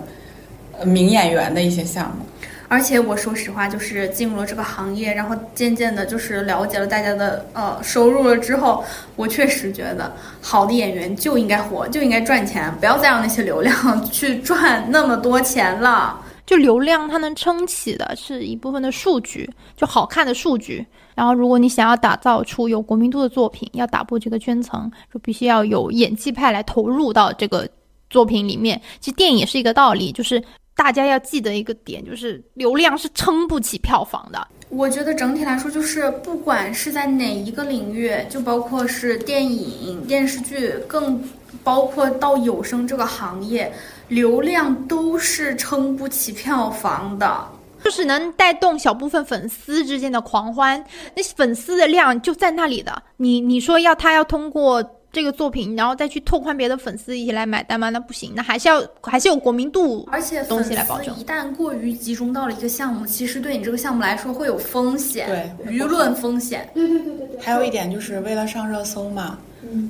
名演员的一些项目，而且我说实话，就是进入了这个行业，然后渐渐的，就是了解了大家的呃收入了之后，我确实觉得好的演员就应该火，就应该赚钱，不要再让那些流量去赚那么多钱了。就流量它能撑起的是一部分的数据，就好看的数据。然后如果你想要打造出有国民度的作品，要打破这个圈层，就必须要有演技派来投入到这个作品里面。其实电影也是一个道理，就是。大家要记得一个点，就是流量是撑不起票房的。我觉得整体来说，就是不管是在哪一个领域，就包括是电影、电视剧，更包括到有声这个行业，流量都是撑不起票房的。就是能带动小部分粉丝之间的狂欢，那粉丝的量就在那里的。你你说要他要通过。这个作品，然后再去拓宽别的粉丝一起来买单吗？那不行，那还是要还是有国民度，而且东西来保证。一旦过于集中到了一个项目，其实对你这个项目来说会有风险，对舆论风险。对对对对对。还有一点就是为了上热搜嘛。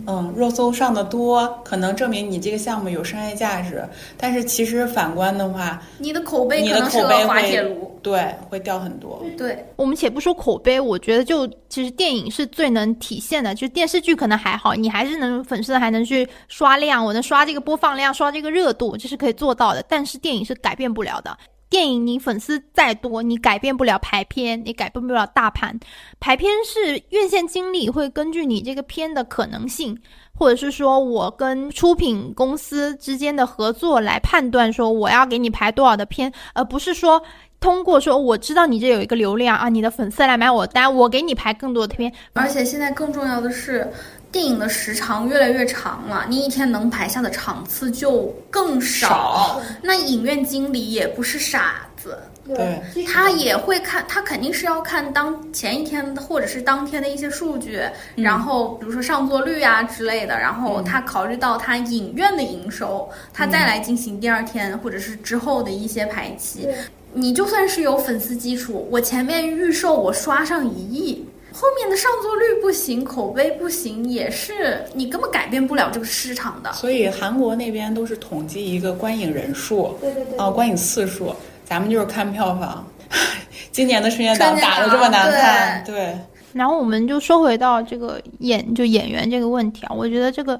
嗯，热搜上的多，可能证明你这个项目有商业价值。但是其实反观的话，你的口碑，你的口碑滑铁卢，对，会掉很多。对，我们且不说口碑，我觉得就其实电影是最能体现的，就是电视剧可能还好，你还是能粉丝还能去刷量，我能刷这个播放量，刷这个热度，这是可以做到的。但是电影是改变不了的。电影你粉丝再多，你改变不了排片，你改变不了大盘。排片是院线经理会根据你这个片的可能性，或者是说我跟出品公司之间的合作来判断说我要给你排多少的片，而不是说通过说我知道你这有一个流量啊，你的粉丝来买我单，我给你排更多的片。而且现在更重要的是。电影的时长越来越长了，你一天能排下的场次就更少。那影院经理也不是傻子，对，他也会看，他肯定是要看当前一天或者是当天的一些数据，然后比如说上座率啊之类的，然后他考虑到他影院的营收，他再来进行第二天或者是之后的一些排期。你就算是有粉丝基础，我前面预售我刷上一亿，后面的上座率不行，口碑不行，也是你根本改变不了这个市场的。所以韩国那边都是统计一个观影人数，对对对啊，观影次数，咱们就是看票房。今年的春节档打的这么难看，对，然后我们就说回到这个演就演员这个问题啊，我觉得这个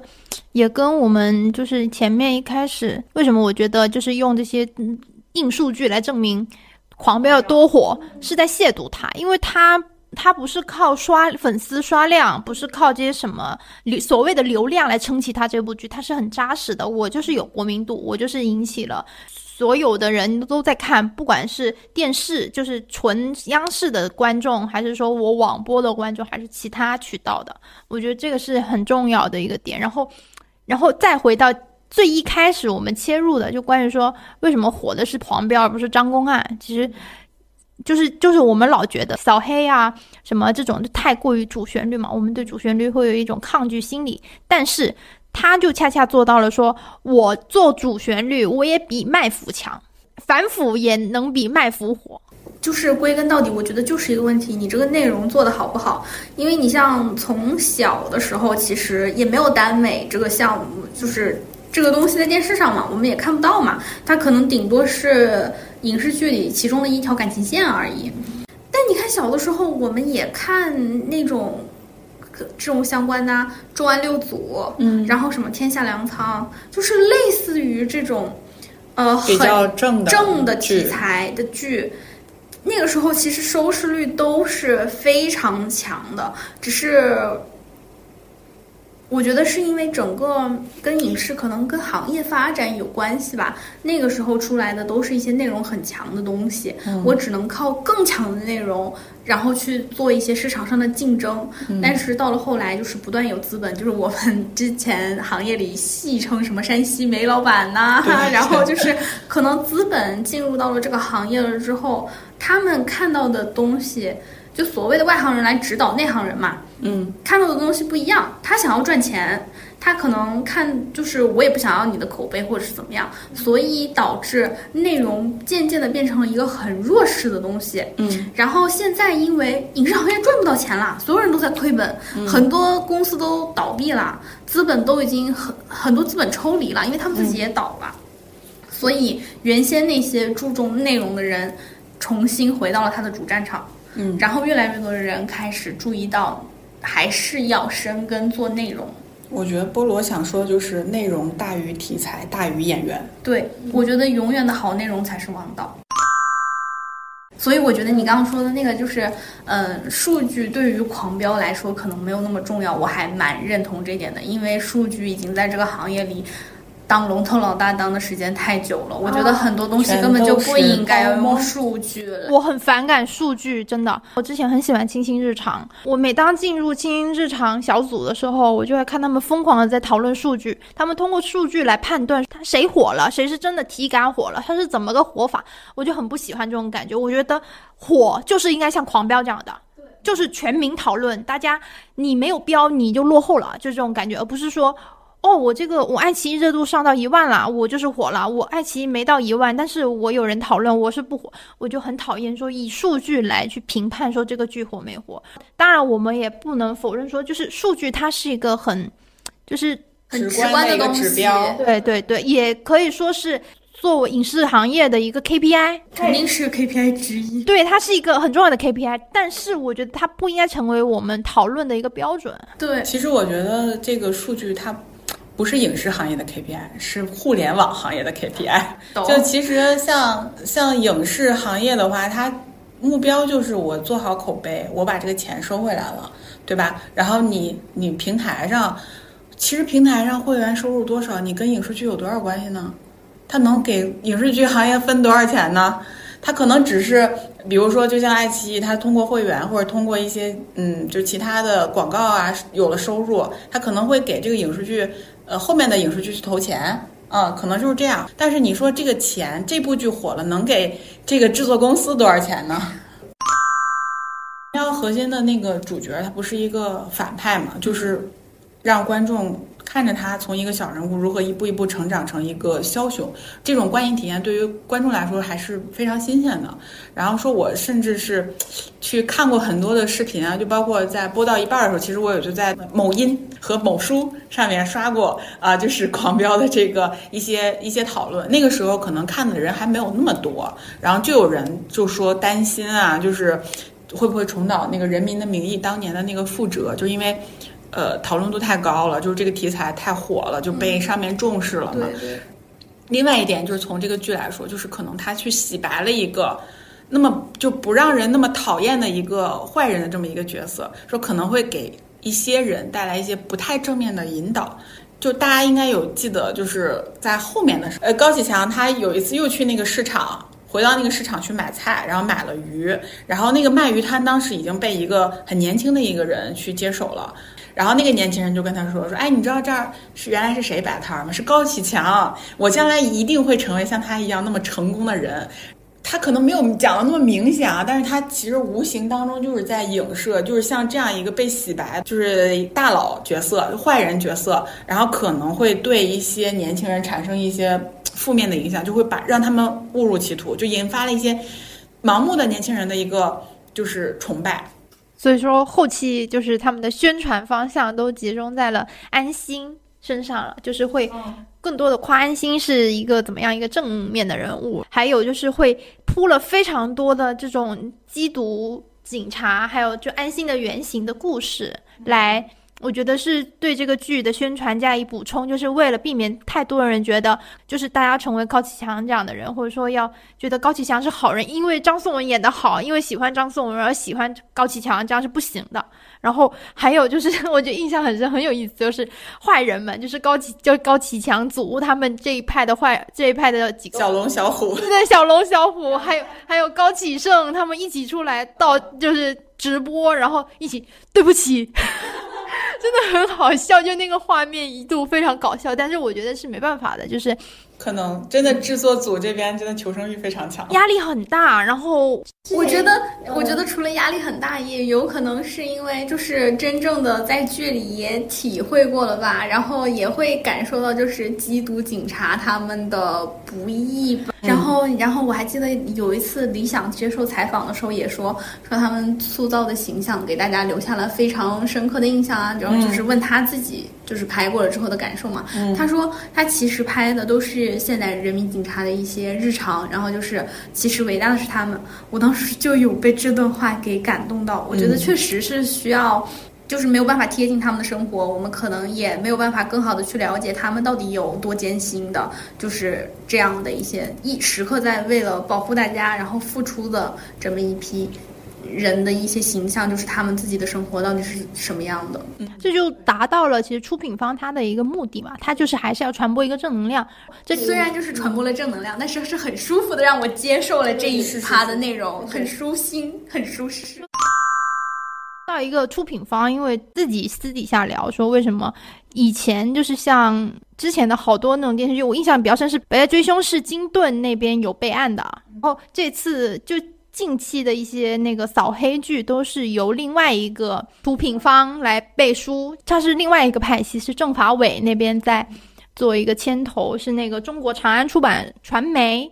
也跟我们就是前面一开始为什么我觉得就是用这些嗯硬数据来证明《狂飙》有多火，是在亵渎它，因为它它不是靠刷粉丝刷量，不是靠这些什么流所谓的流量来撑起它这部剧，它是很扎实的。我就是有国民度，我就是引起了。所有的人都在看，不管是电视，就是纯央视的观众，还是说我网播的观众，还是其他渠道的，我觉得这个是很重要的一个点。然后，然后再回到最一开始我们切入的，就关于说为什么火的是《狂飙》而不是《张公案》，其实就是就是我们老觉得扫黑啊什么这种就太过于主旋律嘛，我们对主旋律会有一种抗拒心理，但是。他就恰恰做到了，说我做主旋律，我也比卖腐强，反腐也能比卖腐火。就是归根到底，我觉得就是一个问题，你这个内容做的好不好？因为你像从小的时候，其实也没有耽美这个项目，就是这个东西在电视上嘛，我们也看不到嘛，它可能顶多是影视剧里其中的一条感情线而已。但你看小的时候，我们也看那种。这种相关的《重案六组》，嗯，然后什么《天下粮仓》，就是类似于这种，呃，比较正的正的题材的剧。那个时候其实收视率都是非常强的，只是。我觉得是因为整个跟影视可能跟行业发展有关系吧。那个时候出来的都是一些内容很强的东西，我只能靠更强的内容，然后去做一些市场上的竞争。但是到了后来，就是不断有资本，就是我们之前行业里戏称什么山西煤老板呐，然后就是可能资本进入到了这个行业了之后，他们看到的东西。就所谓的外行人来指导内行人嘛，嗯，看到的东西不一样。他想要赚钱，他可能看就是我也不想要你的口碑或者是怎么样，所以导致内容渐渐的变成了一个很弱势的东西。嗯，然后现在因为影视行业赚不到钱了，所有人都在亏本，很多公司都倒闭了，资本都已经很很多资本抽离了，因为他们自己也倒了，所以原先那些注重内容的人重新回到了他的主战场。嗯，然后越来越多的人开始注意到，还是要深耕做内容。我觉得菠萝想说的就是内容大于题材大于演员。对，我觉得永远的好内容才是王道。所以我觉得你刚刚说的那个就是，嗯，数据对于狂飙来说可能没有那么重要，我还蛮认同这点的，因为数据已经在这个行业里。当龙头老大当的时间太久了，我觉得很多东西根本就不应该要用数据。我很反感数据，真的。我之前很喜欢清新日常，我每当进入清新日常小组的时候，我就会看他们疯狂的在讨论数据，他们通过数据来判断他谁火了，谁是真的体感火了，他是怎么个火法，我就很不喜欢这种感觉。我觉得火就是应该像狂飙这样的，就是全民讨论，大家你没有标你就落后了，就这种感觉，而不是说。哦，我这个我爱奇艺热度上到一万了，我就是火了。我爱奇艺没到一万，但是我有人讨论，我是不火，我就很讨厌说以数据来去评判说这个剧火没火。当然，我们也不能否认说，就是数据它是一个很，就是很直观的一个指标。对对对，也可以说是作为影视行业的一个 KPI，肯定是 KPI 之一。对，它是一个很重要的 KPI，但是我觉得它不应该成为我们讨论的一个标准。对，其实我觉得这个数据它。不是影视行业的 KPI，是互联网行业的 KPI。就其实像像影视行业的话，它目标就是我做好口碑，我把这个钱收回来了，对吧？然后你你平台上，其实平台上会员收入多少，你跟影视剧有多少关系呢？它能给影视剧行业分多少钱呢？它可能只是，比如说，就像爱奇艺，它通过会员或者通过一些嗯，就其他的广告啊，有了收入，它可能会给这个影视剧。后面的影视剧去投钱，啊，可能就是这样。但是你说这个钱，这部剧火了，能给这个制作公司多少钱呢？要核心的那个主角，他不是一个反派嘛，就是让观众看着他从一个小人物如何一步一步成长成一个枭雄，这种观影体验对于观众来说还是非常新鲜的。然后说，我甚至是去看过很多的视频啊，就包括在播到一半的时候，其实我也就在某音和某书上面刷过啊，就是《狂飙》的这个一些一些讨论。那个时候可能看的人还没有那么多，然后就有人就说担心啊，就是会不会重蹈那个《人民的名义》当年的那个覆辙，就因为。呃，讨论度太高了，就是这个题材太火了，就被上面重视了嘛。对对。另外一点就是从这个剧来说，就是可能他去洗白了一个，那么就不让人那么讨厌的一个坏人的这么一个角色，说可能会给一些人带来一些不太正面的引导。就大家应该有记得，就是在后面的时候，呃，高启强他有一次又去那个市场，回到那个市场去买菜，然后买了鱼，然后那个卖鱼摊当时已经被一个很年轻的一个人去接手了。然后那个年轻人就跟他说：“说，哎，你知道这儿是原来是谁摆摊吗？是高启强。我将来一定会成为像他一样那么成功的人。他可能没有讲的那么明显啊，但是他其实无形当中就是在影射，就是像这样一个被洗白，就是大佬角色、坏人角色，然后可能会对一些年轻人产生一些负面的影响，就会把让他们误入歧途，就引发了一些盲目的年轻人的一个就是崇拜。”所以说，后期就是他们的宣传方向都集中在了安心身上了，就是会更多的夸安心是一个怎么样一个正面的人物，还有就是会铺了非常多的这种缉毒警察，还有就安心的原型的故事来。我觉得是对这个剧的宣传加以补充，就是为了避免太多人觉得，就是大家成为高启强这样的人，或者说要觉得高启强是好人，因为张颂文演的好，因为喜欢张颂文而喜欢高启强，这样是不行的。然后还有就是，我觉得印象很深，很有意思，就是坏人们，就是高启，就是高启强组他们这一派的坏，这一派的几个小龙小虎，对，小龙小虎，还有还有高启盛，他们一起出来到就是直播，然后一起对不起。真的很好笑，就那个画面一度非常搞笑，但是我觉得是没办法的，就是可能真的制作组这边真的求生欲非常强，压力很大。然后我觉得，我觉得除了压力很大，也有可能是因为就是真正的在剧里也体会过了吧，然后也会感受到就是缉毒警察他们的不易。然后，然后我还记得有一次李想接受采访的时候也说，说他们塑造的形象给大家留下了非常深刻的印象啊。然后就是问他自己就是拍过了之后的感受嘛。他说他其实拍的都是现代人民警察的一些日常，然后就是其实伟大的是他们。我当时就有被这段话给感动到，我觉得确实是需要。就是没有办法贴近他们的生活，我们可能也没有办法更好的去了解他们到底有多艰辛的，就是这样的一些一时刻在为了保护大家然后付出的这么一批人的一些形象，就是他们自己的生活到底是什么样的。这就达到了其实出品方他的一个目的嘛，他就是还是要传播一个正能量。这虽然就是传播了正能量，但是是很舒服的让我接受了这一趴的内容，很舒心，很舒适。到一个出品方，因为自己私底下聊说，为什么以前就是像之前的好多那种电视剧，我印象比较深是《北爱追凶》是金盾那边有备案的，然后这次就近期的一些那个扫黑剧都是由另外一个出品方来背书，它是另外一个派系，是政法委那边在做一个牵头，是那个中国长安出版传媒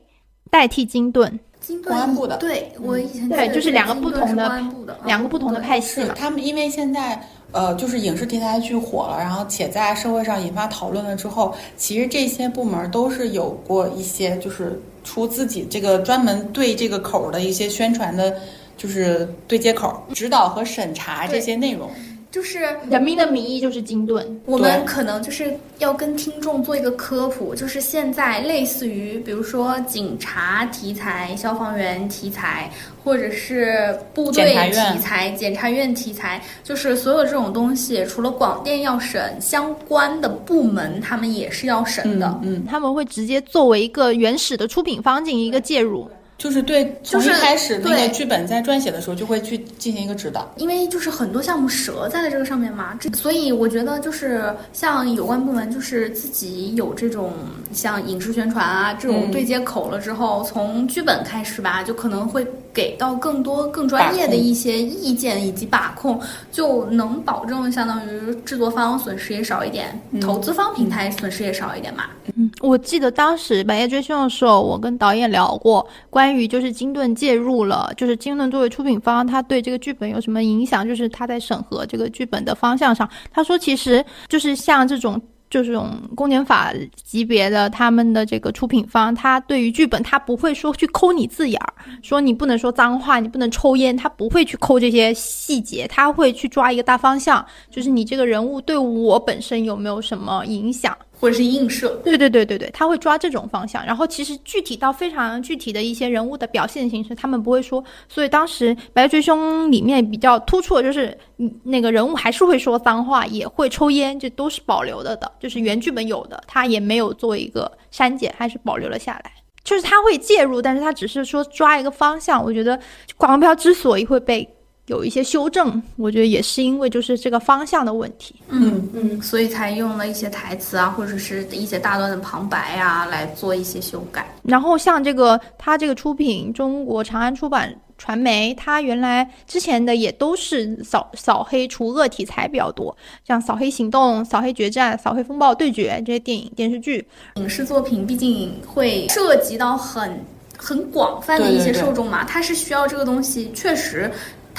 代替金盾。公安部的，对我以前对，就是两个不同的两个不同的派系嘛。他们因为现在呃，就是影视题材剧火了，然后且在社会上引发讨论了之后，其实这些部门都是有过一些就是出自己这个专门对这个口的一些宣传的，就是对接口、指导和审查这些内容。就是《人民的名义》就是金盾，我们可能就是要跟听众做一个科普，就是现在类似于比如说警察题材、消防员题材，或者是部队题材、检察院题材，就是所有这种东西，除了广电要审，相关的部门他们也是要审的。嗯，他们会直接作为一个原始的出品方进行一个介入。就是对，从一就是开始那个对剧本在撰写的时候就会去进行一个指导。因为就是很多项目折在了这个上面嘛，这所以我觉得就是像有关部门就是自己有这种像影视宣传啊这种嗯对接口了之后，从剧本开始吧，就可能会给到更多更专业的一些意见以及把控，就能保证相当于制作方损失也少一点，嗯投资方平台损失也少一点嘛。嗯我记得当时《白夜追凶》的时候，我跟导演聊过关于就是金盾介入了，就是金盾作为出品方，他对这个剧本有什么影响？就是他在审核这个剧本的方向上，他说其实就是像这种。就这种公检法级别的他们的这个出品方，他对于剧本他不会说去抠你字眼儿，说你不能说脏话，你不能抽烟，他不会去抠这些细节，他会去抓一个大方向，就是你这个人物对我本身有没有什么影响。或者是映射，对对对对对，他会抓这种方向，然后其实具体到非常具体的一些人物的表现形式，他们不会说。所以当时《白追凶》里面比较突出的就是，那个人物还是会说脏话，也会抽烟，这都是保留了的，就是原剧本有的，他也没有做一个删减，还是保留了下来。就是他会介入，但是他只是说抓一个方向。我觉得广告之所以会被有一些修正，我觉得也是因为就是这个方向的问题。嗯嗯，所以才用了一些台词啊，或者是一些大段的旁白啊，来做一些修改。然后像这个，它这个出品中国长安出版传媒，它原来之前的也都是扫扫黑除恶题材比较多，像《扫黑行动》《扫黑决战》《扫黑风暴对决》这些电影电视剧。影视作品毕竟会涉及到很很广泛的一些对对对受众嘛，它是需要这个东西，确实，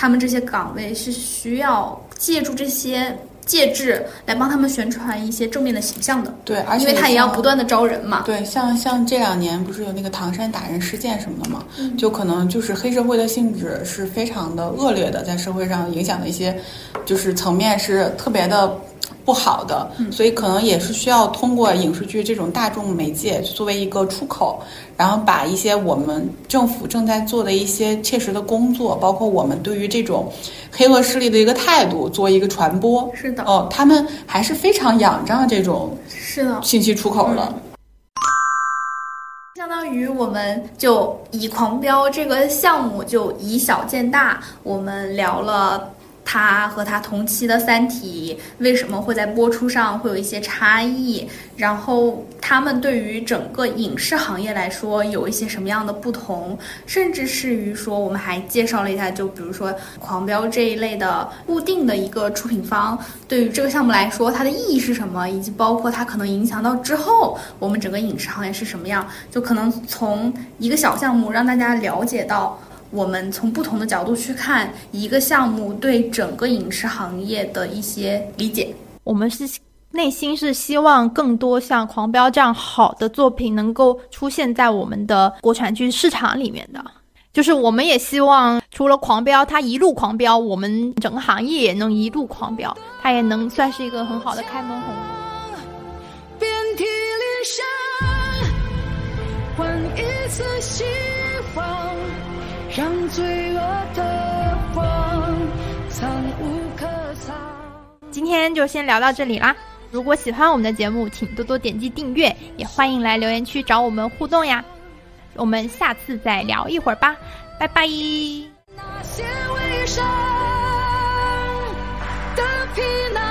他们这些岗位是需要借助这些介质来帮他们宣传一些正面的形象的，对，而且因为他也要不断的招人嘛。对，像像这两年不是有那个唐山打人事件什么的嘛，嗯就可能就是黑社会的性质是非常的恶劣的，在社会上影响的一些就是层面是特别的不好的，嗯所以可能也是需要通过影视剧这种大众媒介作为一个出口，然后把一些我们政府正在做的一些切实的工作，包括我们对于这种黑恶势力的一个态度做一个传播。是的，哦，他们还是非常仰仗这种是的。信息出口的。相当于我们就以狂飙这个项目就以小见大，我们聊了它和它同期的《三体》为什么会在播出上会有一些差异，然后他们对于整个影视行业来说有一些什么样的不同，甚至是于说我们还介绍了一下，就比如说狂飙这一类的固定的一个出品方，对于这个项目来说它的意义是什么，以及包括它可能影响到之后我们整个影视行业是什么样，就可能从一个小项目让大家了解到。我们从不同的角度去看一个项目对整个影视行业的一些理解。我们是内心是希望更多像《狂飙》这样好的作品能够出现在我们的国产剧市场里面的。就是我们也希望，除了狂飙，它一路狂飙，我们整个行业也能一路狂飙，它也能算是一个很好的开门红。遍体鳞伤，换一次希望，让罪恶的光藏无可藏。今天就先聊到这里啦。如果喜欢我们的节目，请多多点击订阅，也欢迎来留言区找我们互动呀。我们下次再聊一会儿吧，拜拜。那些微伤的皮囊